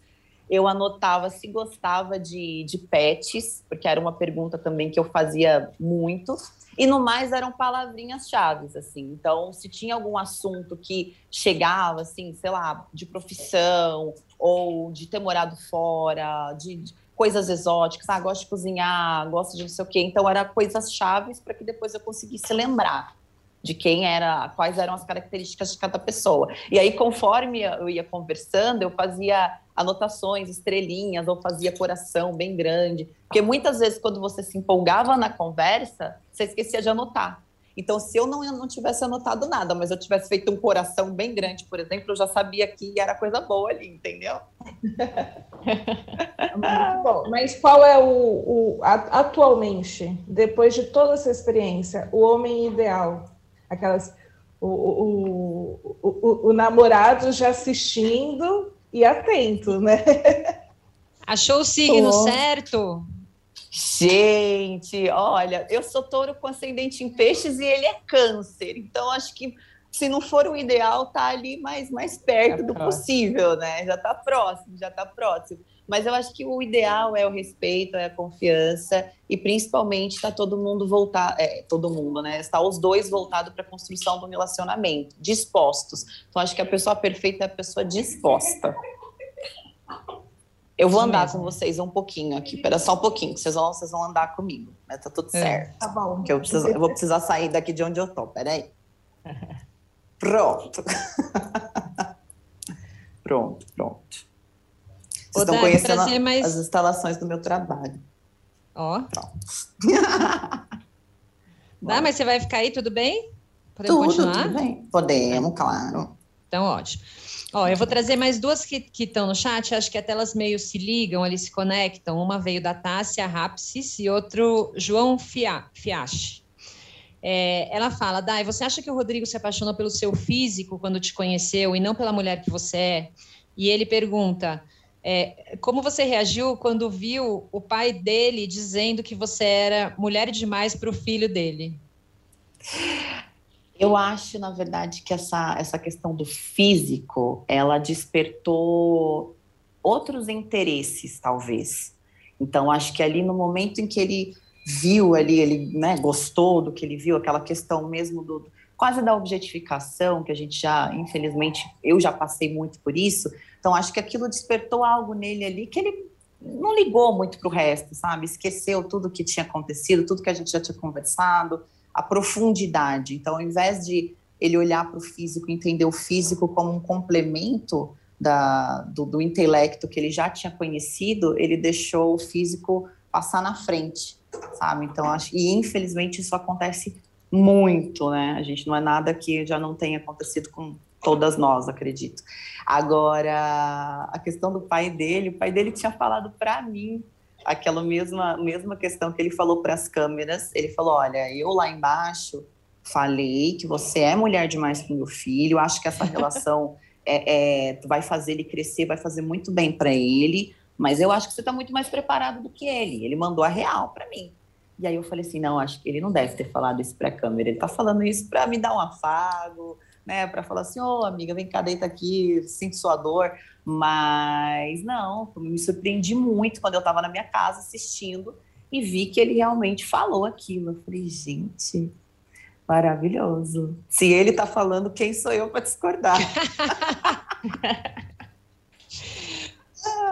eu anotava se gostava de, de pets, porque era uma pergunta também que eu fazia muito. E no mais eram palavrinhas chaves, assim. Então, se tinha algum assunto que chegava, assim, sei lá, de profissão ou de ter morado fora, de, de coisas exóticas, ah, gosto de cozinhar, gosto de não sei o quê. Então, eram coisas chaves para que depois eu conseguisse lembrar de quem era, quais eram as características de cada pessoa. E aí, conforme eu ia conversando, eu fazia anotações, estrelinhas, ou fazia coração bem grande. Porque muitas vezes, quando você se empolgava na conversa, você esquecia de anotar. Então, se eu não, eu não tivesse anotado nada, mas eu tivesse feito um coração bem grande, por exemplo, eu já sabia que era coisa boa ali, entendeu? Muito bom. Mas qual é o, o atualmente, depois de toda essa experiência, o homem ideal? Aquelas o, o, o, o, namorado já assistindo e atento, né? Achou o signo Tô. certo? Gente, olha, eu sou touro com ascendente em peixes e ele é câncer. Então, acho que se não for o ideal, tá ali mais, mais perto do possível, né? Já tá próximo, já tá próximo. Mas eu acho que o ideal é o respeito, é a confiança e principalmente está todo mundo voltar, é, todo mundo, né? Está os dois voltados para a construção do relacionamento, dispostos. Então acho que a pessoa perfeita é a pessoa disposta. Eu vou andar com vocês um pouquinho aqui, espera só um pouquinho, vocês vão, vocês vão andar comigo, né? Tá tudo é. certo. Tá bom. Que eu, preciso, eu vou precisar sair daqui de onde eu tô, peraí. Pronto. pronto, pronto. Vocês estão conhecendo mais... as instalações do meu trabalho. Ó. Pronto. Dá, mas você vai ficar aí, tudo bem? Podemos tudo, continuar? Tudo bem. Podemos, claro. Então, ótimo. Ó, eu vou trazer mais duas que estão no chat, acho que até elas meio se ligam, eles se conectam. Uma veio da Tássia Rapsis e outro João Fia, Fiache. É, ela fala, Dai, você acha que o Rodrigo se apaixonou pelo seu físico quando te conheceu e não pela mulher que você é? E ele pergunta, é, como você reagiu quando viu o pai dele dizendo que você era mulher demais para o filho dele? Eu acho, na verdade, que essa, essa questão do físico, ela despertou outros interesses, talvez. Então, acho que ali no momento em que ele viu ali, ele né, gostou do que ele viu, aquela questão mesmo do quase da objetificação, que a gente já, infelizmente, eu já passei muito por isso, então, acho que aquilo despertou algo nele ali que ele não ligou muito para o resto, sabe? Esqueceu tudo que tinha acontecido, tudo que a gente já tinha conversado, a profundidade. Então, ao invés de ele olhar para o físico, entender o físico como um complemento da, do, do intelecto que ele já tinha conhecido, ele deixou o físico passar na frente, sabe? Então, acho e infelizmente isso acontece muito, né? A gente não é nada que já não tenha acontecido com todas nós, acredito. Agora, a questão do pai dele, o pai dele tinha falado para mim aquela mesma, mesma questão que ele falou para as câmeras. Ele falou: Olha, eu lá embaixo falei que você é mulher demais para meu filho, acho que essa relação é, é, vai fazer ele crescer, vai fazer muito bem para ele, mas eu acho que você está muito mais preparado do que ele. Ele mandou a real para mim. E aí eu falei assim: Não, acho que ele não deve ter falado isso para a câmera, ele está falando isso para me dar um afago né, para falar assim, ô oh, amiga, vem cá, deita aqui, sinto sua dor. Mas não, me surpreendi muito quando eu estava na minha casa assistindo e vi que ele realmente falou aquilo. Eu falei, gente, maravilhoso. Se ele está falando, quem sou eu para discordar?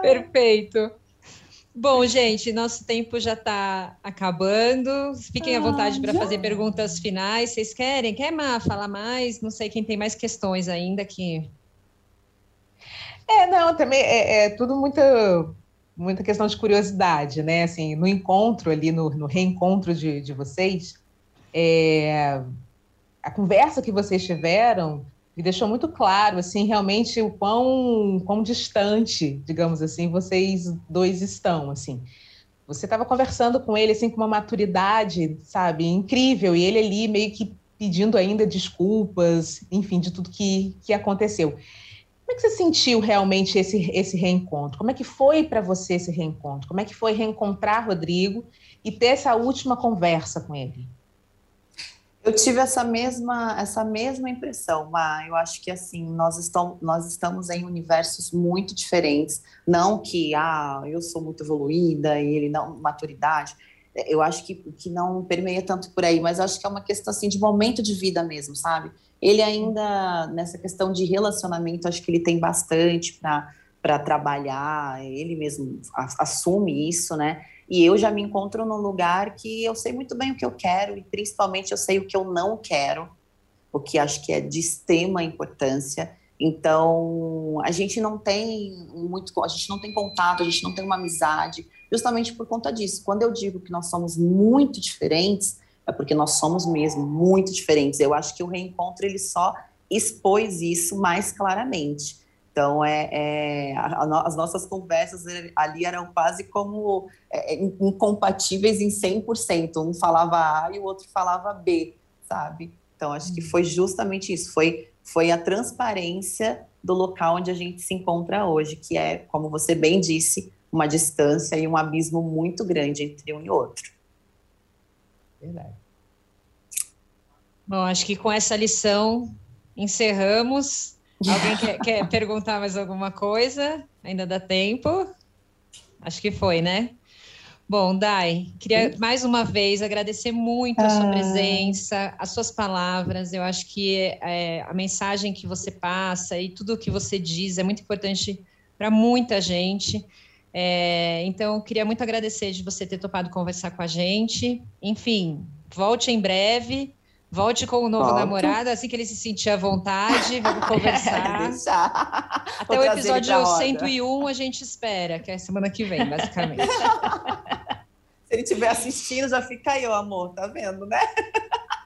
Perfeito. Bom, gente, nosso tempo já está acabando. Fiquem à vontade para fazer perguntas finais. Vocês querem? Quer Má, falar mais? Não sei quem tem mais questões ainda aqui. É, não, também é, é tudo muita, muita questão de curiosidade, né? Assim, no encontro ali, no, no reencontro de, de vocês, é, a conversa que vocês tiveram me deixou muito claro, assim, realmente o quão, quão distante, digamos assim, vocês dois estão, assim. Você estava conversando com ele, assim, com uma maturidade, sabe, incrível, e ele ali meio que pedindo ainda desculpas, enfim, de tudo que, que aconteceu. Como é que você sentiu realmente esse, esse reencontro? Como é que foi para você esse reencontro? Como é que foi reencontrar Rodrigo e ter essa última conversa com ele? Eu tive essa mesma, essa mesma impressão, mas eu acho que assim, nós estamos, nós estamos em universos muito diferentes. Não que ah, eu sou muito evoluída e ele não, maturidade. Eu acho que, que não permeia tanto por aí, mas acho que é uma questão assim de momento de vida mesmo, sabe? Ele ainda, nessa questão de relacionamento, acho que ele tem bastante para trabalhar, ele mesmo assume isso, né? E eu já me encontro num lugar que eu sei muito bem o que eu quero e principalmente eu sei o que eu não quero, o que acho que é de extrema importância. Então, a gente não tem muito, a gente não tem contato, a gente não tem uma amizade, justamente por conta disso. Quando eu digo que nós somos muito diferentes, é porque nós somos mesmo muito diferentes. Eu acho que o reencontro ele só expôs isso mais claramente. Então, é, é a, a, as nossas conversas ali eram quase como é, é incompatíveis em 100%. Um falava A e o outro falava B, sabe? Então, acho que foi justamente isso. Foi, foi a transparência do local onde a gente se encontra hoje, que é, como você bem disse, uma distância e um abismo muito grande entre um e outro. Verdade. Bom, acho que com essa lição encerramos Alguém quer, quer perguntar mais alguma coisa? Ainda dá tempo? Acho que foi, né? Bom, Dai, queria mais uma vez agradecer muito a sua ah. presença, as suas palavras. Eu acho que é, a mensagem que você passa e tudo o que você diz é muito importante para muita gente. É, então, queria muito agradecer de você ter topado conversar com a gente. Enfim, volte em breve. Volte com o novo Volto. namorado, assim que ele se sentir à vontade, vamos conversar. Até Vou o episódio 101 a gente espera, que é semana que vem, basicamente. se ele estiver assistindo, já fica aí, o amor, tá vendo, né?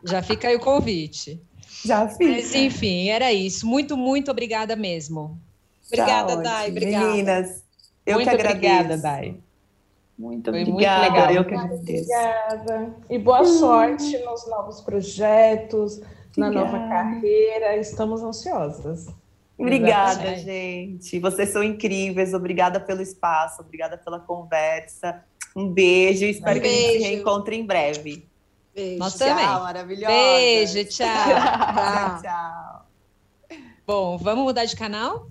Já fica aí o convite. Já fica. Mas, enfim, era isso. Muito, muito obrigada mesmo. Obrigada, Dai. Obrigada. Meninas, eu muito que agradeço. Obrigada, Dai. Muito Foi obrigada. Muito legal. Eu que agradeço. Obrigada. E boa sorte nos novos projetos, na nova carreira. Estamos ansiosas. Obrigada, Exatamente. gente. Vocês são incríveis. Obrigada pelo espaço, obrigada pela conversa. Um beijo. Espero um que beijo. a gente se reencontre em breve. Beijo. Nós tchau, também. maravilhosa. Beijo, tchau. tchau. tchau. Bom, vamos mudar de canal?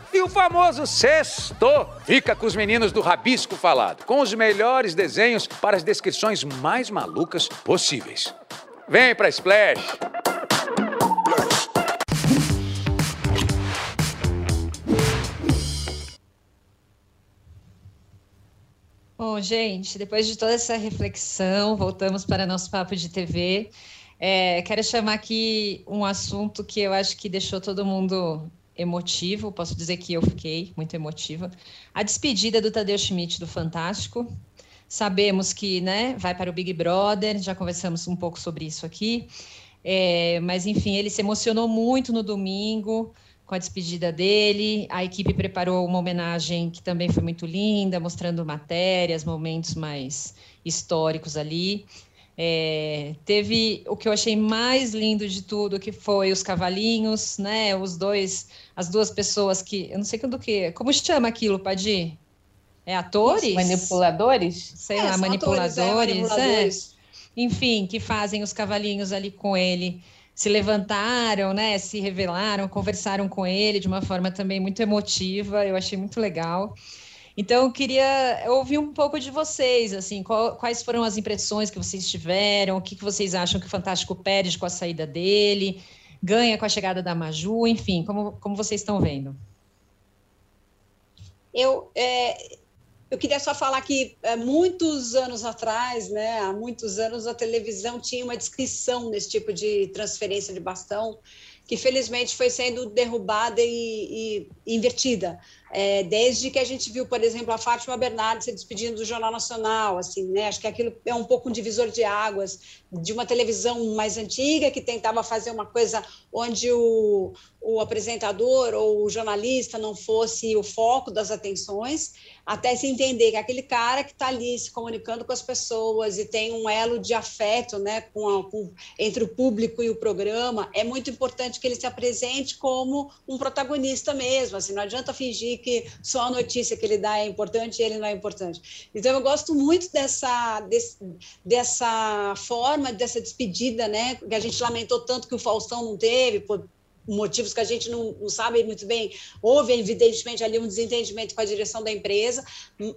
E o famoso sexto fica com os meninos do Rabisco Falado, com os melhores desenhos para as descrições mais malucas possíveis. Vem pra Splash! Bom, gente, depois de toda essa reflexão, voltamos para nosso papo de TV. É, quero chamar aqui um assunto que eu acho que deixou todo mundo emotivo, posso dizer que eu fiquei muito emotiva. A despedida do Tadeu Schmidt do Fantástico. Sabemos que né, vai para o Big Brother, já conversamos um pouco sobre isso aqui. É, mas, enfim, ele se emocionou muito no domingo com a despedida dele. A equipe preparou uma homenagem que também foi muito linda, mostrando matérias, momentos mais históricos ali. É, teve o que eu achei mais lindo de tudo, que foi os cavalinhos, né? Os dois, as duas pessoas que, eu não sei do que, como chama aquilo, Padi? É atores? Manipuladores? Sei é, lá, manipuladores, atores, é, manipuladores. É. Enfim, que fazem os cavalinhos ali com ele. Se levantaram, né? Se revelaram, conversaram com ele de uma forma também muito emotiva. Eu achei muito legal. Então, eu queria ouvir um pouco de vocês, assim, qual, quais foram as impressões que vocês tiveram, o que, que vocês acham que o Fantástico perde com a saída dele, ganha com a chegada da Maju, enfim, como, como vocês estão vendo? Eu, é, eu queria só falar que é, muitos anos atrás, né, há muitos anos, a televisão tinha uma descrição nesse tipo de transferência de bastão, que felizmente foi sendo derrubada e, e invertida. É, desde que a gente viu, por exemplo, a Fátima Bernardes se despedindo do Jornal Nacional, assim, né? Acho que aquilo é um pouco um divisor de águas de uma televisão mais antiga que tentava fazer uma coisa onde o, o apresentador ou o jornalista não fosse o foco das atenções, até se entender que aquele cara que está ali se comunicando com as pessoas e tem um elo de afeto, né, com, a, com entre o público e o programa, é muito importante que ele se apresente como um protagonista mesmo. Assim, não adianta fingir que só a notícia que ele dá é importante e ele não é importante. Então, eu gosto muito dessa, desse, dessa forma, dessa despedida, né? Que a gente lamentou tanto que o Faustão não teve, por motivos que a gente não, não, sabe muito bem. Houve, evidentemente, ali um desentendimento com a direção da empresa,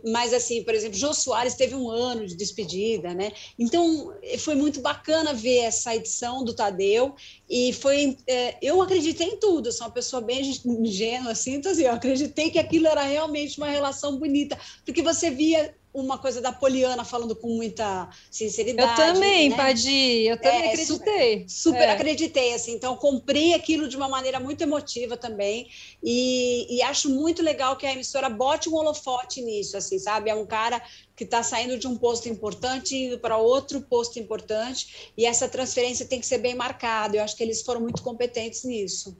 mas, assim, por exemplo, Jô Soares teve um ano de despedida, né? Então, foi muito bacana ver essa edição do Tadeu e foi... É, eu acreditei em tudo, sou uma pessoa bem ingênua, assim, então, assim, eu acreditei que aquilo era realmente uma relação bonita, porque você via uma coisa da Poliana falando com muita sinceridade. Eu também, né? Padi, eu também é, acreditei. Super, super é. acreditei, assim, então comprei aquilo de uma maneira muito emotiva também e, e, acho muito legal que a emissora bote um holofote nisso, assim, sabe? É um cara que está saindo de um posto importante indo para outro posto importante e essa transferência tem que ser bem marcada. Eu acho que eles foram muito competentes nisso.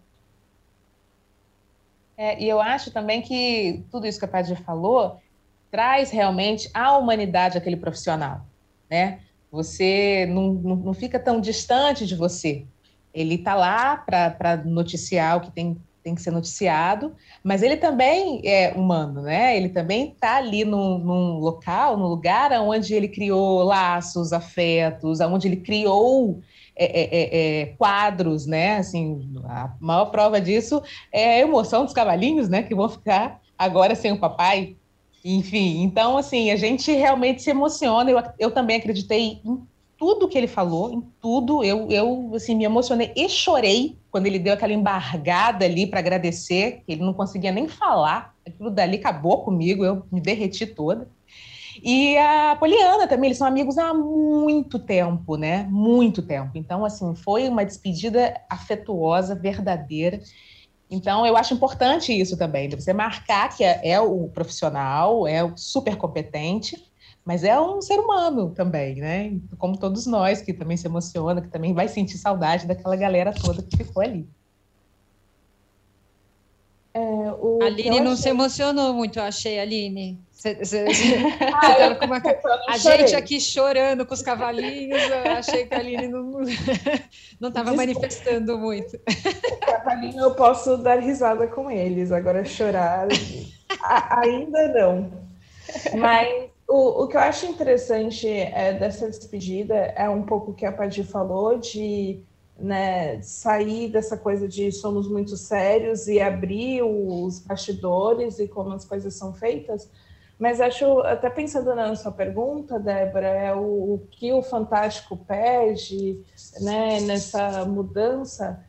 É, e eu acho também que tudo isso que a Padir falou traz realmente a humanidade àquele profissional, né? Você não, não, não fica tão distante de você. Ele está lá para noticiar o que tem, tem que ser noticiado, mas ele também é humano, né? Ele também está ali num, num, local, num lugar onde ele criou laços, afetos, onde ele criou é, é, é, é, quadros, né? Assim, a maior prova disso é a emoção dos cavalinhos, né? Que vão ficar agora sem o papai, enfim, então, assim, a gente realmente se emociona. Eu, eu também acreditei em tudo que ele falou, em tudo. Eu, eu assim, me emocionei e chorei quando ele deu aquela embargada ali para agradecer, que ele não conseguia nem falar. Aquilo dali acabou comigo, eu me derreti toda. E a Poliana também, eles são amigos há muito tempo, né? Muito tempo. Então, assim, foi uma despedida afetuosa, verdadeira. Então, eu acho importante isso também, de você marcar que é, é o profissional, é o super competente, mas é um ser humano também, né? Como todos nós, que também se emociona, que também vai sentir saudade daquela galera toda que ficou ali. É, a Aline não se emocionou muito, eu achei, Aline. Você, você, ah, uma... A gente aqui chorando com os cavalinhos, eu achei que a Aline não estava manifestando muito. O cavalinho eu posso dar risada com eles, agora chorar ainda não. Mas o, o que eu acho interessante é, dessa despedida é um pouco o que a Padir falou de né, sair dessa coisa de somos muito sérios e abrir os bastidores e como as coisas são feitas. Mas acho, até pensando na sua pergunta, Débora, é o, o que o Fantástico pede né, nessa mudança.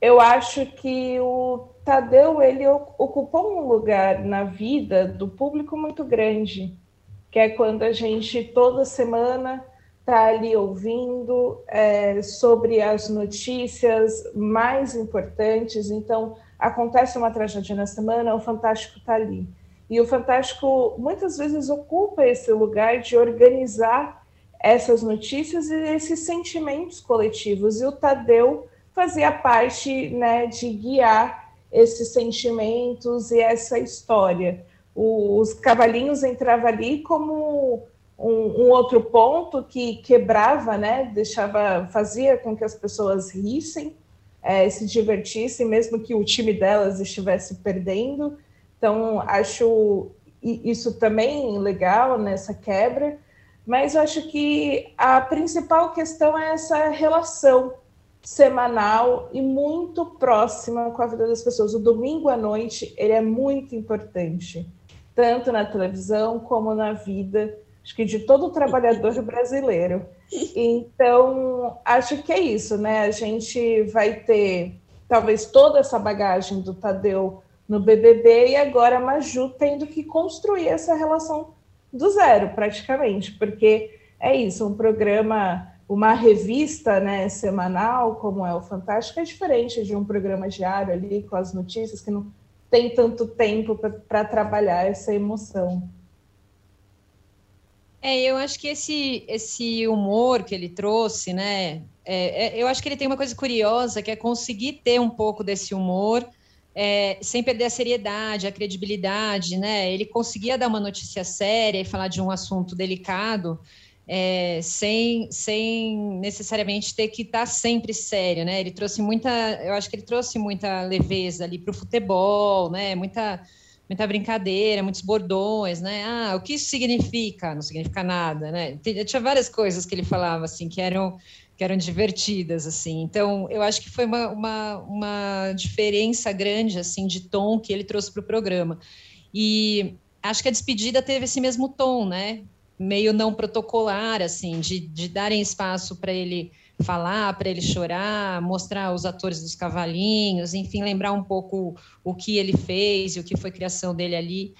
Eu acho que o Tadeu ele ocupou um lugar na vida do público muito grande, que é quando a gente toda semana está ali ouvindo é, sobre as notícias mais importantes. Então, acontece uma tragédia na semana, o Fantástico está ali. E o Fantástico muitas vezes ocupa esse lugar de organizar essas notícias e esses sentimentos coletivos. E o Tadeu fazia parte né, de guiar esses sentimentos e essa história. O, os cavalinhos entravam ali como um, um, outro ponto que quebrava, né, deixava, fazia com que as pessoas rissem, é, se divertissem, mesmo que o time delas estivesse perdendo. Então, acho isso também legal nessa quebra, mas acho que a principal questão é essa relação semanal e muito próxima com a vida das pessoas. O domingo à noite ele é muito importante, tanto na televisão como na vida, acho que de todo trabalhador brasileiro. Então, acho que é isso, né? A gente vai ter talvez toda essa bagagem do Tadeu no BBB e agora a Maju tendo que construir essa relação do zero, praticamente, porque é isso, um programa, uma revista né, semanal, como é o Fantástico, é diferente de um programa diário ali com as notícias, que não tem tanto tempo para trabalhar essa emoção. É, eu acho que esse, esse humor que ele trouxe, né? É, é, eu acho que ele tem uma coisa curiosa, que é conseguir ter um pouco desse humor é, sem perder a seriedade, a credibilidade, né? Ele conseguia dar uma notícia séria e falar de um assunto delicado, é, sem, sem necessariamente ter que estar sempre sério, né? Ele trouxe muita, eu acho que ele trouxe muita leveza ali para o futebol, né? Muita, muita brincadeira, muitos bordões, né? Ah, o que isso significa? Não significa nada, né? Tinha várias coisas que ele falava assim que eram que eram divertidas, assim. Então, eu acho que foi uma, uma, uma diferença grande, assim, de tom que ele trouxe para o programa. E acho que a despedida teve esse mesmo tom, né? Meio não protocolar, assim, de, de darem espaço para ele falar, para ele chorar, mostrar os atores dos cavalinhos, enfim, lembrar um pouco o que ele fez e o que foi criação dele ali.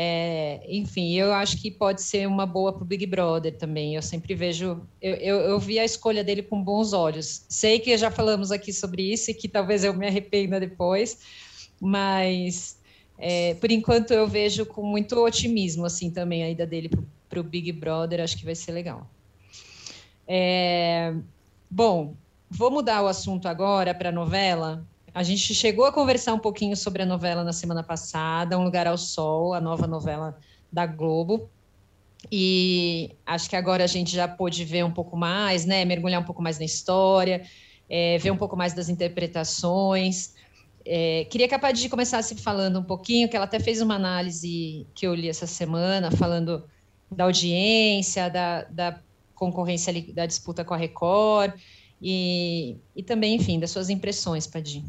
É, enfim, eu acho que pode ser uma boa para o Big Brother também. Eu sempre vejo, eu, eu, eu, vi a escolha dele com bons olhos. Sei que já falamos aqui sobre isso e que talvez eu me arrependa depois, mas é, por enquanto eu vejo com muito otimismo assim também a ida dele para o Big Brother. Acho que vai ser legal. É, bom, vou mudar o assunto agora para a novela a gente chegou a conversar um pouquinho sobre a novela na semana passada, Um Lugar ao Sol, a nova novela da Globo. E acho que agora a gente já pôde ver um pouco mais, né? Mergulhar um pouco mais na história, é, ver um pouco mais das interpretações. É, queria que a Padir começasse falando um pouquinho, que ela até fez uma análise que eu li essa semana, falando da audiência, da, da concorrência da disputa com a Record, e, e também, enfim, das suas impressões, Padir.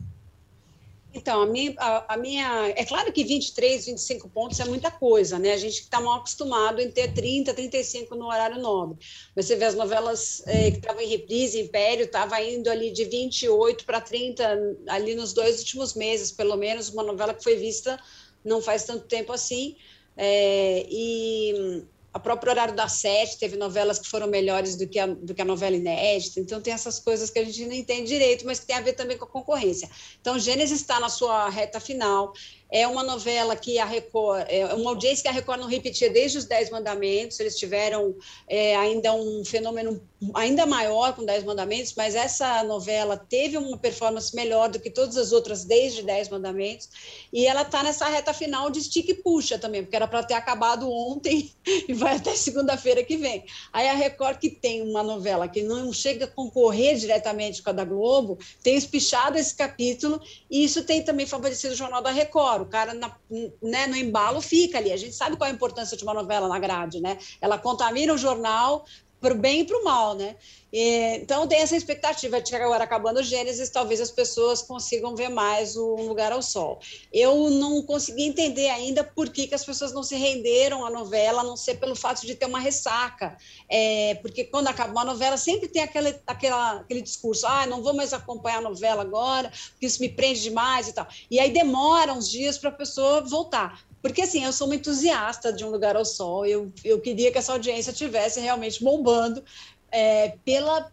Então, a minha, a, a, minha. É claro que 23, 25 pontos é muita coisa, né? A gente está mal acostumado em ter 30, 35 no horário nobre. Mas você vê as novelas é, que estavam em reprise, Império estava indo ali de 28 para 30, ali nos dois últimos meses, pelo menos, uma novela que foi vista não faz tanto tempo assim. É, e a próprio horário da sete teve novelas que foram melhores do que, a, do que a novela inédita, então tem essas coisas que a gente não entende direito, mas que tem a ver também com a concorrência. Então, Gênesis está na sua reta final, É uma novela que a Record, é uma audiência que a Record não repetia desde os Dez Mandamentos, eles tiveram é, ainda um fenômeno ainda maior com Dez Mandamentos, mas essa novela teve uma performance melhor do que todas as outras desde Dez Mandamentos, e ela está nessa reta final de estica e puxa também, porque era para ter acabado ontem e vai até segunda-feira que vem. Aí a Record, que tem uma novela que não chega a concorrer diretamente com a da Globo, tem espichado esse capítulo, e isso tem também favorecido o Jornal da Record. O cara, na, né, no embalo, fica ali. A gente sabe qual é a importância de uma novela na grade, né? Ela contamina o jornal, para o bem e para o mal, né? E, então tem essa expectativa de que agora acabando o Gênesis, talvez as pessoas consigam ver mais o Um Lugar ao Sol. Eu não consegui entender ainda por que, que as pessoas não se renderam à novela, a não ser pelo fato de ter uma ressaca. É, porque quando acaba uma novela, sempre tem aquele, aquela, aquele discurso: ah, não vou mais acompanhar a novela agora, porque isso me prende demais e tal. E aí demora uns dias para a pessoa voltar. Porque, assim, eu sou uma entusiasta de Um Lugar ao Sol, eu, eu queria que essa audiência tivesse realmente bombando é, pela,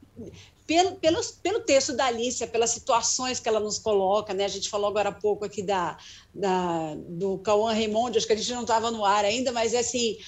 pelo, pelo, pelo texto da Alicia, pelas situações que ela nos coloca, né? A gente falou agora há pouco aqui da, da, do Cauã Raymond, acho que a gente não estava no ar ainda, mas é assim,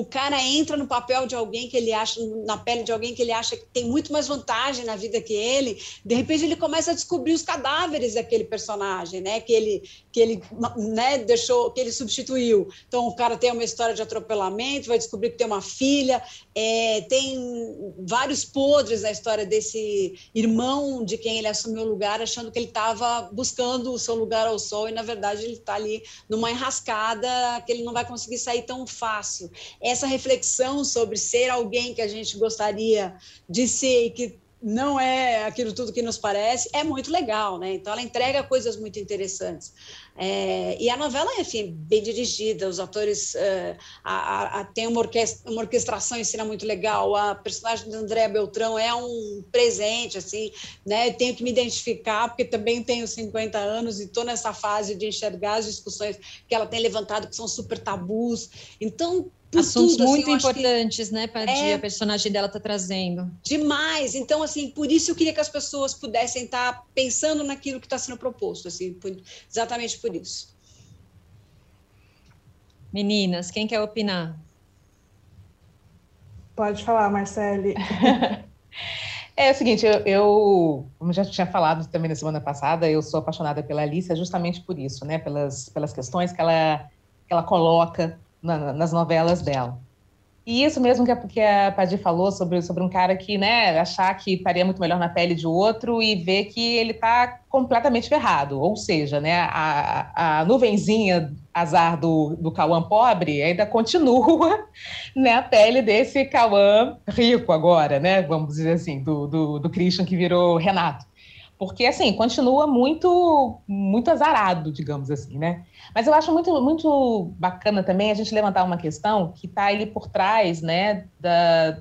o cara entra no papel de alguém que ele acha, na pele de alguém que ele acha que tem muito mais vantagem na vida que ele, de repente ele começa a descobrir os cadáveres daquele personagem, né, que ele, que ele, né, deixou, que ele substituiu. Então o cara tem uma história de atropelamento, vai descobrir que tem uma filha, é, tem vários podres na história desse irmão de quem ele assumiu o lugar, achando que ele estava buscando o seu lugar ao sol e na verdade ele está ali numa enrascada que ele não vai conseguir sair tão fácil essa reflexão sobre ser alguém que a gente gostaria de ser e que não é aquilo tudo que nos parece, é muito legal, né? Então ela entrega coisas muito interessantes. É, e a novela, enfim, bem dirigida, os atores uh, a, a, tem uma, orquestra, uma orquestração em cena muito legal, a personagem de Andréa Beltrão é um presente, assim, né? tenho que me identificar, porque também tenho 50 anos e estou nessa fase de enxergar as discussões que ela tem levantado, que são super tabus. Então, Assuntos tudo, assim, muito assim, importantes, né, Padia? É... A personagem dela está trazendo. Demais. Então, assim, por isso eu queria que as pessoas pudessem estar tá pensando naquilo que está sendo proposto, assim, por... exatamente por isso. Meninas, quem quer opinar? Pode falar, Marcele. É o seguinte, eu, eu, como já tinha falado também na semana passada, eu sou apaixonada pela Alice justamente por isso, né? Pelas, pelas questões que ela, que ela coloca na, nas novelas dela. E isso mesmo que a, que a Padir falou sobre, sobre um cara que, né, achar que estaria muito melhor na pele de outro e ver que ele está completamente ferrado. Ou seja, né, a, a nuvenzinha azar do, do Cauã pobre ainda continua na pele desse Cauã rico agora, né, vamos dizer assim, do, do, do Christian que virou Renato. Porque, assim, continua muito, muito azarado, digamos assim, né? Mas eu acho muito, muito bacana também a gente levantar uma questão que está ali por trás, né, da,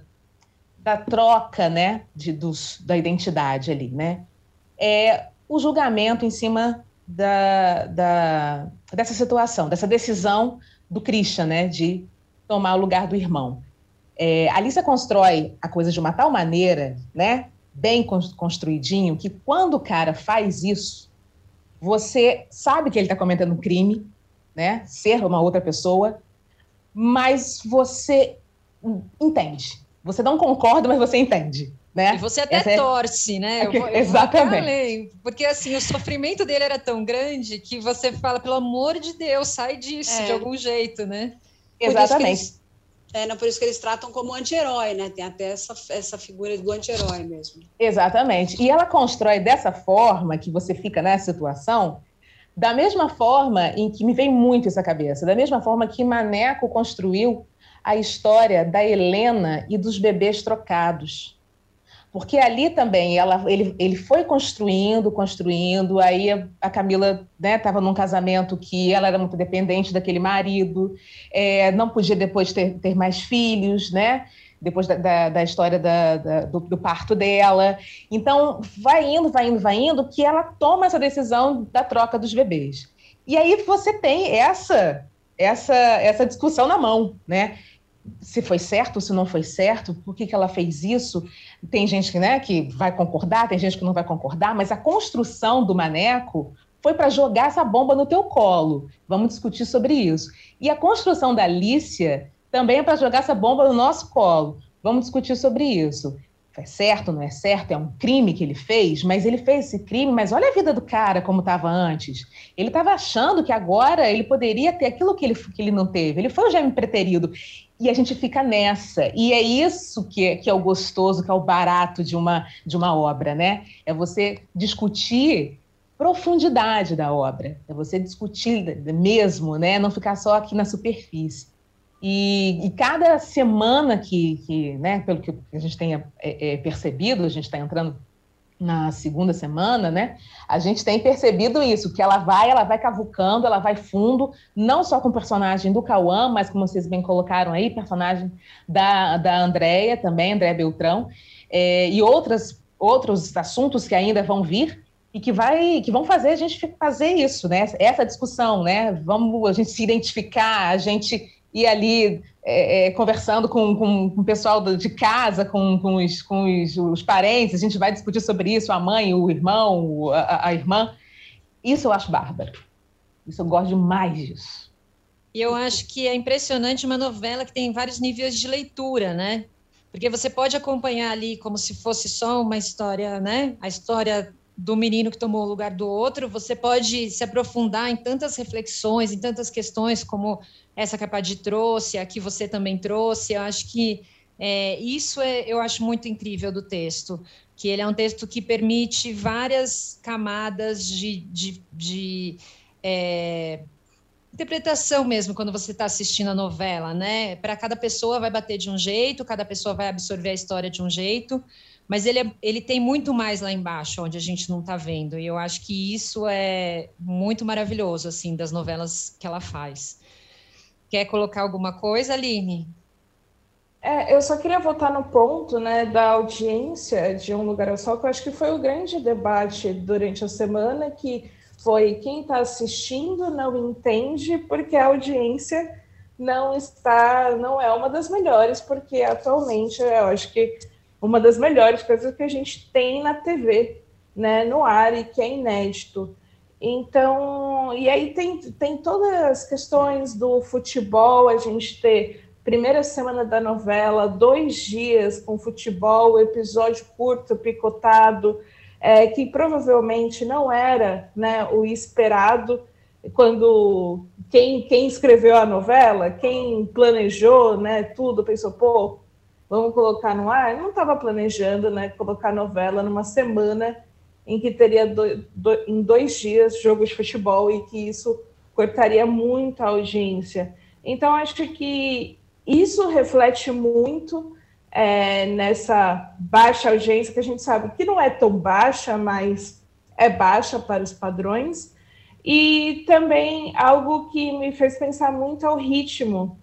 da troca, né, de, dos, da identidade ali, né? É o julgamento em cima da, da, dessa situação, dessa decisão do Christian, né, de tomar o lugar do irmão. É, a Alissa constrói a coisa de uma tal maneira, né, bem construidinho, que quando o cara faz isso, você sabe que ele está cometendo um crime, né? Ser uma outra pessoa, mas você entende. Você não concorda, mas você entende. Né? E você até Essa é torce, é... né? Eu vou, eu Exatamente. Vou porque assim, o sofrimento dele era tão grande que você fala, pelo amor de Deus, sai disso é. de algum jeito, né? Exatamente. É, não, por isso que eles tratam como anti-herói, né? Tem até essa, essa figura do anti-herói mesmo. Exatamente. E ela constrói dessa forma que você fica nessa situação, da mesma forma em que me vem muito essa cabeça, da mesma forma que Maneco construiu a história da Helena e dos bebês trocados porque ali também ela, ele, ele foi construindo, construindo, aí a, Camila estava né, num casamento que ela era muito dependente daquele marido, é, não podia depois ter, ter mais filhos, né? depois da, da, da história da, da do, do, parto dela. Então, vai indo, vai indo, vai indo, que ela toma essa decisão da troca dos bebês. E aí você tem essa essa essa discussão na mão, né? Se foi certo, se não foi certo, por que, que ela fez isso. Tem gente né, que vai concordar, tem gente que não vai concordar, mas a construção do Maneco foi para jogar essa bomba no teu colo. Vamos discutir sobre isso. E a construção da Alicia também é para jogar essa bomba no nosso colo. Vamos discutir sobre isso. É certo, não é certo? É um crime que ele fez, mas ele fez esse crime, mas olha a vida do cara como estava antes. Ele estava achando que agora ele poderia ter aquilo que ele, que ele não teve. Ele foi o gêmeo preterido. E a gente fica nessa. E é isso que é, que é o gostoso, que é o barato de uma, de uma obra, né? É você discutir profundidade da obra. É você discutir mesmo, né? Não ficar só aqui na superfície. E, e, cada semana que, que, né, pelo que a gente tenha é, é, percebido, a gente está entrando na segunda semana, né? A gente tem percebido isso, que ela vai, ela vai cavucando, ela vai fundo, não só com o personagem do Cauã, mas como vocês bem colocaram aí, personagem da, da Andréia também, Andréia Beltrão, é, e outras, outros assuntos que ainda vão vir, e que vai que vão fazer a gente fazer isso, né? Essa discussão, né? Vamos a gente se identificar, a gente ir ali é, é, conversando com, com, com, o pessoal de casa, com, com, os, com os, os, parentes, a gente vai discutir sobre isso, a mãe, o irmão, a, a irmã. Isso eu acho bárbaro. Isso eu gosto demais disso. E eu acho que é impressionante uma novela que tem vários níveis de leitura, né? Porque você pode acompanhar ali como se fosse só uma história, né? A história do menino que tomou o lugar do outro, você pode se aprofundar em tantas reflexões, em tantas questões como essa que a Paty trouxe, a que você também trouxe. Eu acho que é, isso é, eu acho muito incrível do texto, que ele é um texto que permite várias camadas de, de, de é, interpretação mesmo quando você está assistindo a novela, né? Para cada pessoa vai bater de um jeito, cada pessoa vai absorver a história de um jeito mas ele, é, ele tem muito mais lá embaixo, onde a gente não está vendo, e eu acho que isso é muito maravilhoso, assim, das novelas que ela faz. Quer colocar alguma coisa, Aline? É, eu só queria voltar no ponto né, da audiência de Um Lugar ao Sol, que eu acho que foi o grande debate durante a semana, que foi quem está assistindo não entende porque a audiência não está, não é uma das melhores, porque atualmente eu acho que uma das melhores coisas que a gente tem na TV, né, no ar e que é inédito. Então, e aí tem, tem todas as questões do futebol, a gente ter primeira semana da novela, dois dias com futebol, episódio curto, picotado, é, que provavelmente não era né, o esperado quando quem, quem escreveu a novela, quem planejou né, tudo, pensou, pô, vamos colocar no ar, não estava planejando né, colocar novela numa semana em que teria do, do, em dois dias jogo de futebol e que isso cortaria muito a audiência. Então, acho que isso reflete muito é, nessa baixa audiência, que a gente sabe que não é tão baixa, mas é baixa para os padrões. E também algo que me fez pensar muito é o ritmo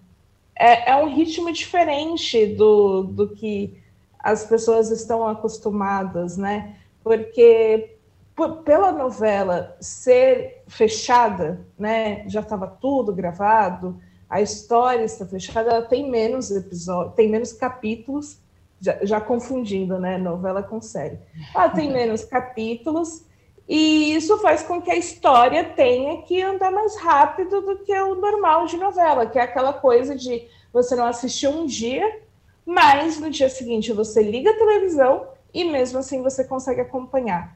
é, é um ritmo diferente do, do que as pessoas estão acostumadas, né? Porque por, pela novela ser fechada, né? Já estava tudo gravado, a história está fechada, ela tem menos episódios, tem menos capítulos, já, já confundindo, né? Novela com série. Ela tem menos capítulos e isso faz com que a história tenha que andar mais rápido do que o normal de novela, que é aquela coisa de você não assistiu um dia, mas no dia seguinte você liga a televisão e mesmo assim você consegue acompanhar.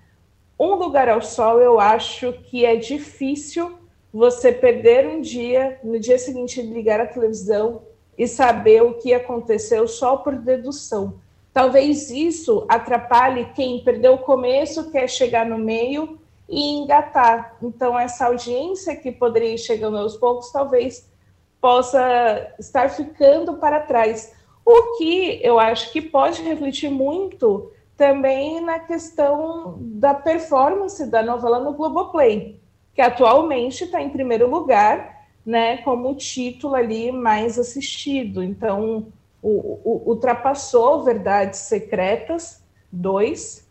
Um lugar ao sol, eu acho que é difícil você perder um dia, no dia seguinte ligar a televisão e saber o que aconteceu só por dedução Talvez isso atrapalhe quem perdeu o começo, quer chegar no meio e engatar. Então, essa audiência que poderia ir chegando aos poucos, talvez possa estar ficando para trás. O que eu acho que pode refletir muito também na questão da performance da novela no Globoplay, que atualmente está em primeiro lugar, né, como título ali mais assistido. Então, o, o, ultrapassou Verdades Secretas 2,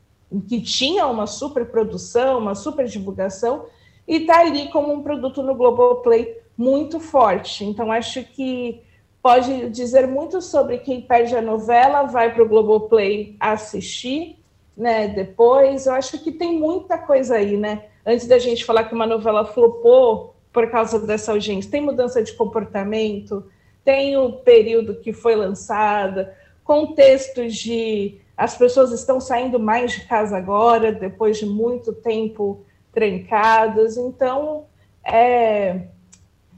que tinha uma super produção, uma super divulgação, e está ali como um produto no Globoplay muito forte. Então, acho que pode dizer muito sobre quem perde a novela, vai para o Globoplay assistir, né? Depois, eu acho que tem muita coisa aí, né? Antes da gente falar que uma novela flopou por causa dessa audiência, tem mudança de comportamento, tem o período que foi lançada, contextos de as pessoas estão saindo mais de casa agora, depois de muito tempo trancadas, então é,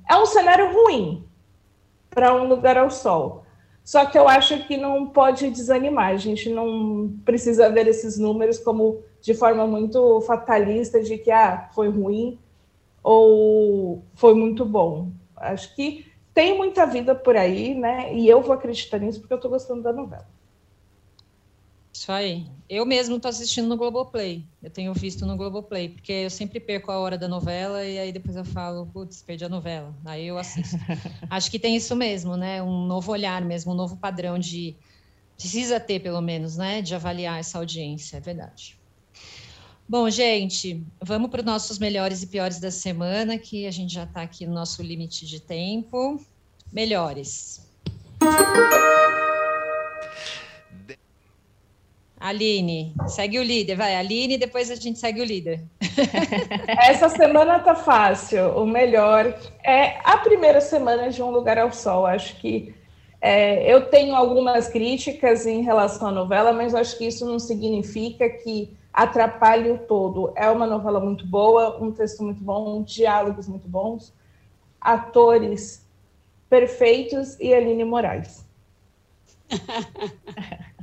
é um cenário ruim para um lugar ao sol. Só que eu acho que não pode desanimar, a gente não precisa ver esses números como de forma muito fatalista de que ah, foi ruim ou foi muito bom. Acho que tem muita vida por aí, né? E eu vou acreditar nisso porque eu estou gostando da novela. Isso aí. Eu mesmo estou assistindo no Globoplay. Eu tenho visto no Globoplay, porque eu sempre perco a hora da novela e aí depois eu falo, putz, perdi a novela. Aí eu assisto. Acho que tem isso mesmo, né? Um novo olhar mesmo, um novo padrão de. Precisa ter, pelo menos, né? De avaliar essa audiência, é verdade. Bom, gente, vamos para os nossos melhores e piores da semana, que a gente já está aqui no nosso limite de tempo. Melhores. Aline, segue o líder, vai. Aline, depois a gente segue o líder. Essa semana tá fácil. O melhor é a primeira semana de Um Lugar ao Sol. Acho que é, eu tenho algumas críticas em relação à novela, mas acho que isso não significa que atrapalhe o todo. É uma novela muito boa, um texto muito bom, diálogos muito bons, atores perfeitos e Aline Moraes.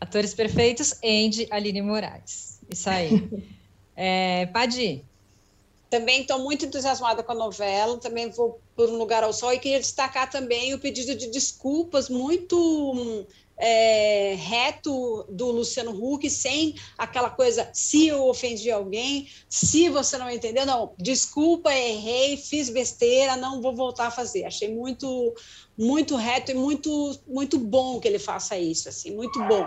Atores perfeitos, Andy, Aline Moraes. Isso aí. é, Padi. Também estou muito entusiasmada com a novela, também vou por um lugar ao sol e queria destacar também o pedido de desculpas muito é, reto do Luciano Huck, sem aquela coisa, se eu ofendi alguém, se você não entendeu, não, desculpa, errei, fiz besteira, não vou voltar a fazer. Achei muito, muito reto e muito, muito bom que ele faça isso, assim, muito bom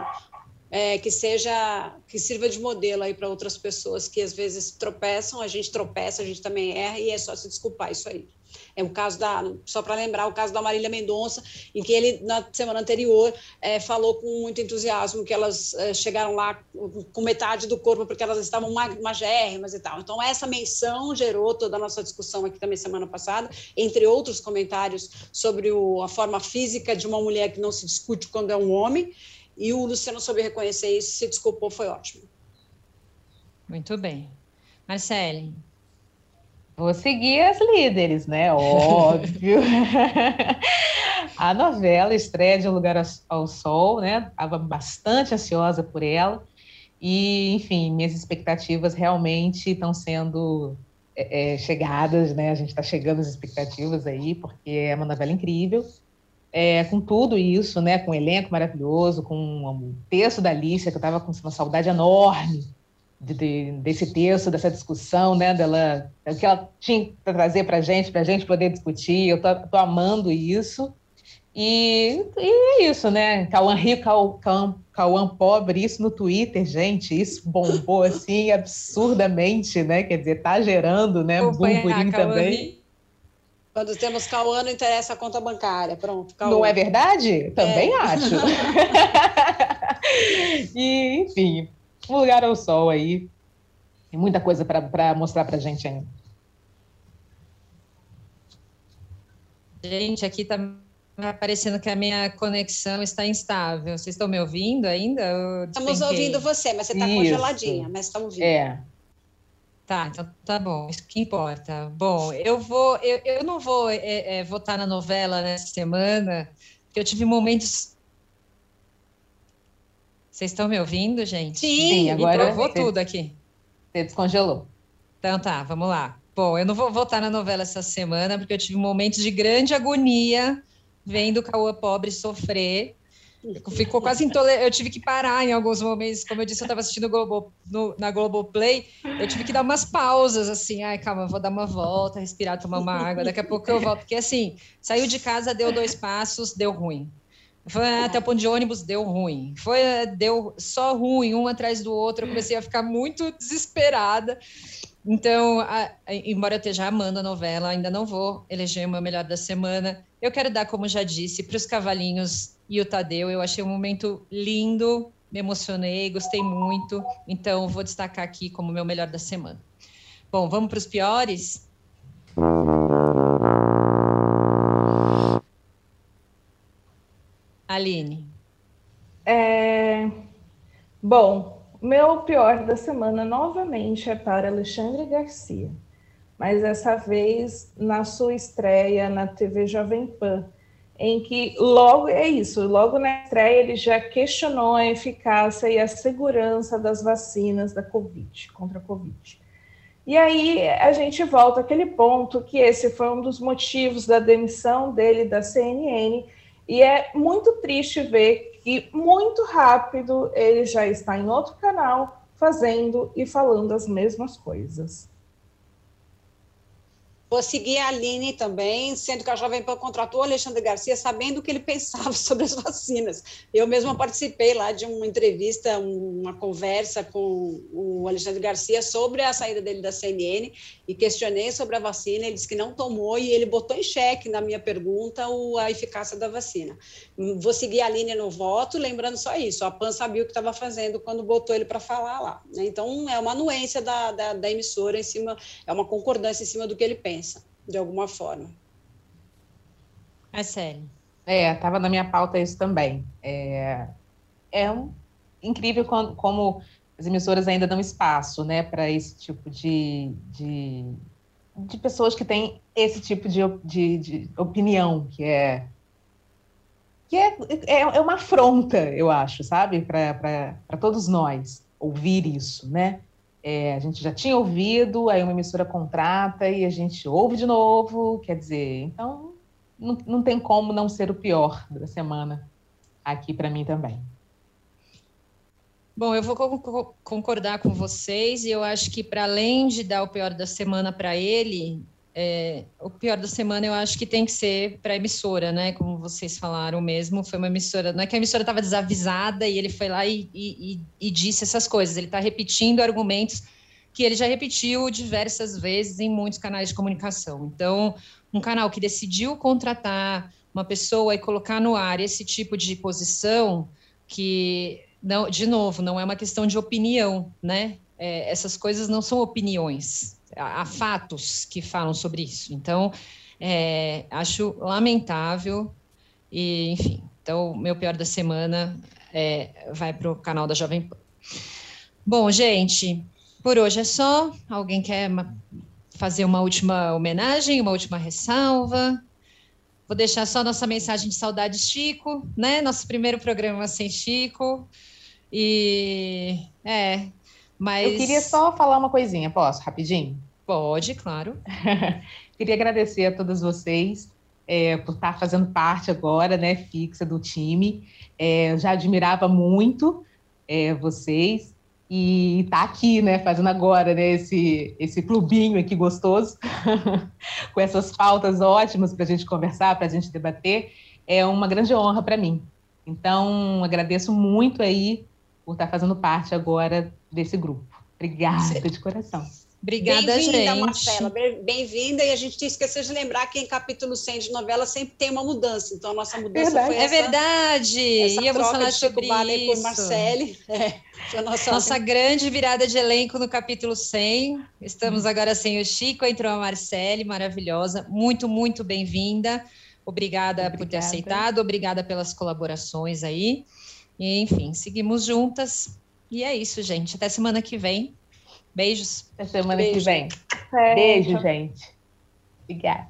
é, que seja que sirva de modelo aí para outras pessoas que às vezes tropeçam, a gente tropeça, a gente também erra e é só se desculpar isso aí. É o caso da, só para lembrar, o caso da Marília Mendonça, em que ele, na semana anterior, é, falou com muito entusiasmo que elas é, chegaram lá com metade do corpo porque elas estavam magérrimas e tal. Então, essa menção gerou toda a nossa discussão aqui também semana passada, entre outros comentários sobre o, a forma física de uma mulher que não se discute quando é um homem. E o Luciano soube reconhecer isso, se desculpou, foi ótimo. Muito bem. Marcele. Vou seguir as líderes, né? Óbvio. a novela estreia de Um Lugar ao Sol, né? Estava bastante ansiosa por ela. E, enfim, minhas expectativas realmente estão sendo é, é chegadas, né? A gente está chegando às expectativas aí, porque é uma novela incrível é, com tudo isso, né, com um elenco maravilhoso, com um texto da Alicia, que eu estava com uma saudade enorme de, de, desse texto, dessa discussão, né, dela, o que ela tinha para trazer para a gente, para a gente poder discutir. Eu tô, amando isso. E, e, é isso, né? Cauã rico, Cauã, Cauã pobre, isso no Twitter, gente, isso bombou assim absurdamente, né? Quer dizer, tá gerando, né? Burburinho também. Quando temos Cauã, não interessa a conta bancária. Pronto, Cauã. Não é verdade? Também é. acho. e, enfim, um lugar ao sol aí. Tem muita coisa para mostrar para gente ainda. Gente, aqui está aparecendo que a minha conexão está instável. Vocês estão me ouvindo ainda? Estamos ouvindo você, mas você está congeladinha, mas estamos ouvindo. É. Tá, então tá bom, isso que importa. Bom, eu vou, eu, eu não vou é, é, votar na novela nessa semana, porque eu tive momentos. Vocês estão me ouvindo, gente? Sim, Sim agora. vou tudo aqui. Você descongelou. Então tá, vamos lá. Bom, eu não vou votar na novela essa semana, porque eu tive momentos de grande agonia vendo o Cauã Pobre sofrer Ficou quase intolerante. Eu tive que parar em alguns momentos. Como eu disse, eu estava assistindo Globo, no, na Globoplay. Eu tive que dar umas pausas, assim. Ai, calma, vou dar uma volta, respirar, tomar uma água. Daqui a pouco eu volto. Porque, assim, saiu de casa, deu dois passos, deu ruim. Foi até o ponto de ônibus, deu ruim. Foi, deu só ruim, um atrás do outro. Eu comecei a ficar muito desesperada. Então, a, a, embora eu esteja amando a novela, ainda não vou eleger o meu melhor da semana. Eu quero dar, como já disse, para os cavalinhos e o Tadeu. Eu achei um momento lindo me emocionei, gostei muito, então vou destacar aqui como meu melhor da semana. Bom, vamos para os piores? Aline. É... Bom, meu pior da semana novamente é para Alexandre Garcia, mas dessa vez na sua estreia na TV Jovem Pan, em que logo é isso, logo na estreia ele já questionou a eficácia e a segurança das vacinas da Covid, contra a Covid. E aí a gente volta àquele ponto que esse foi um dos motivos da demissão dele da CNN, e é muito triste ver que muito rápido ele já está em outro canal fazendo e falando as mesmas coisas. Vou seguir a Aline também, sendo que a Jovem Pan contratou o Alexandre Garcia sabendo o que ele pensava sobre as vacinas. Eu mesma participei lá de uma entrevista, uma conversa com o Alexandre Garcia sobre a saída dele da CNN e questionei sobre a vacina. Ele disse que não tomou e ele botou em xeque, na minha pergunta, a eficácia da vacina. Vou seguir a Aline no voto, lembrando só isso: a PAN sabia o que estava fazendo quando botou ele para falar lá. Né? Então, é uma anuência da, da, da emissora em cima, é uma concordância em cima do que ele pensa pensa, de alguma forma. É sério. É, estava na minha pauta isso também. É, é um, incrível como, como as emissoras ainda dão espaço né, para esse tipo de, de, de, pessoas que têm esse tipo de, de, de opinião, que é que é, é, é, uma afronta, eu acho, sabe, para todos nós ouvir isso, né? É, a gente já tinha ouvido, aí uma emissora contrata e a gente ouve de novo, quer dizer, então não, não tem como não ser o pior da semana aqui para mim também. Bom, eu vou concordar com vocês e eu acho que para além de dar o pior da semana para ele, é, o pior da semana eu acho que tem que ser para a emissora, né? Como vocês falaram mesmo, foi uma emissora. Não é que a emissora estava desavisada e ele foi lá e, e, e disse essas coisas. Ele está repetindo argumentos que ele já repetiu diversas vezes em muitos canais de comunicação. Então, um canal que decidiu contratar uma pessoa e colocar no ar esse tipo de posição, que, não, de novo, não é uma questão de opinião, né? É, essas coisas não são opiniões, há fatos que falam sobre isso. Então, é, acho lamentável e, enfim. Então, meu pior da semana é, vai para o canal da Jovem Pan. Bom, gente, por hoje é só. Alguém quer fazer uma última homenagem, uma última ressalva? Vou deixar só nossa mensagem de saudade, Chico, né? Nosso primeiro programa sem Chico. E é, mas. Eu queria só falar uma coisinha, posso, rapidinho? Pode, claro. queria agradecer a todos vocês é, por estar fazendo parte agora, né, fixa do time. É, eu já admirava muito é, vocês e tá aqui, né, fazendo agora, né, esse, esse clubinho aqui gostoso, com essas pautas ótimas para a gente conversar, para a gente debater, é uma grande honra para mim. Então, agradeço muito aí por estar fazendo parte agora desse grupo. Obrigada de coração. Obrigada, bem gente. Marcela. Bem-vinda. E a gente esqueceu de lembrar que em capítulo 100 de novela sempre tem uma mudança. Então, a nossa mudança verdade. foi essa. É verdade. Essa troca falar de Chico por Marcele. É, foi nossa... nossa grande virada de elenco no capítulo 100. Estamos hum. agora sem o Chico, entrou a Marcele, maravilhosa. Muito, muito bem-vinda. Obrigada, Obrigada por ter aceitado. Obrigada pelas colaborações aí. E, enfim, seguimos juntas. E é isso, gente. Até semana que vem. Beijos. Até semana Beijo. que vem. É. Beijo, gente. Obrigada.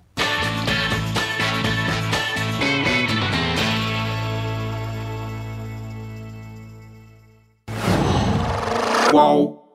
Qual?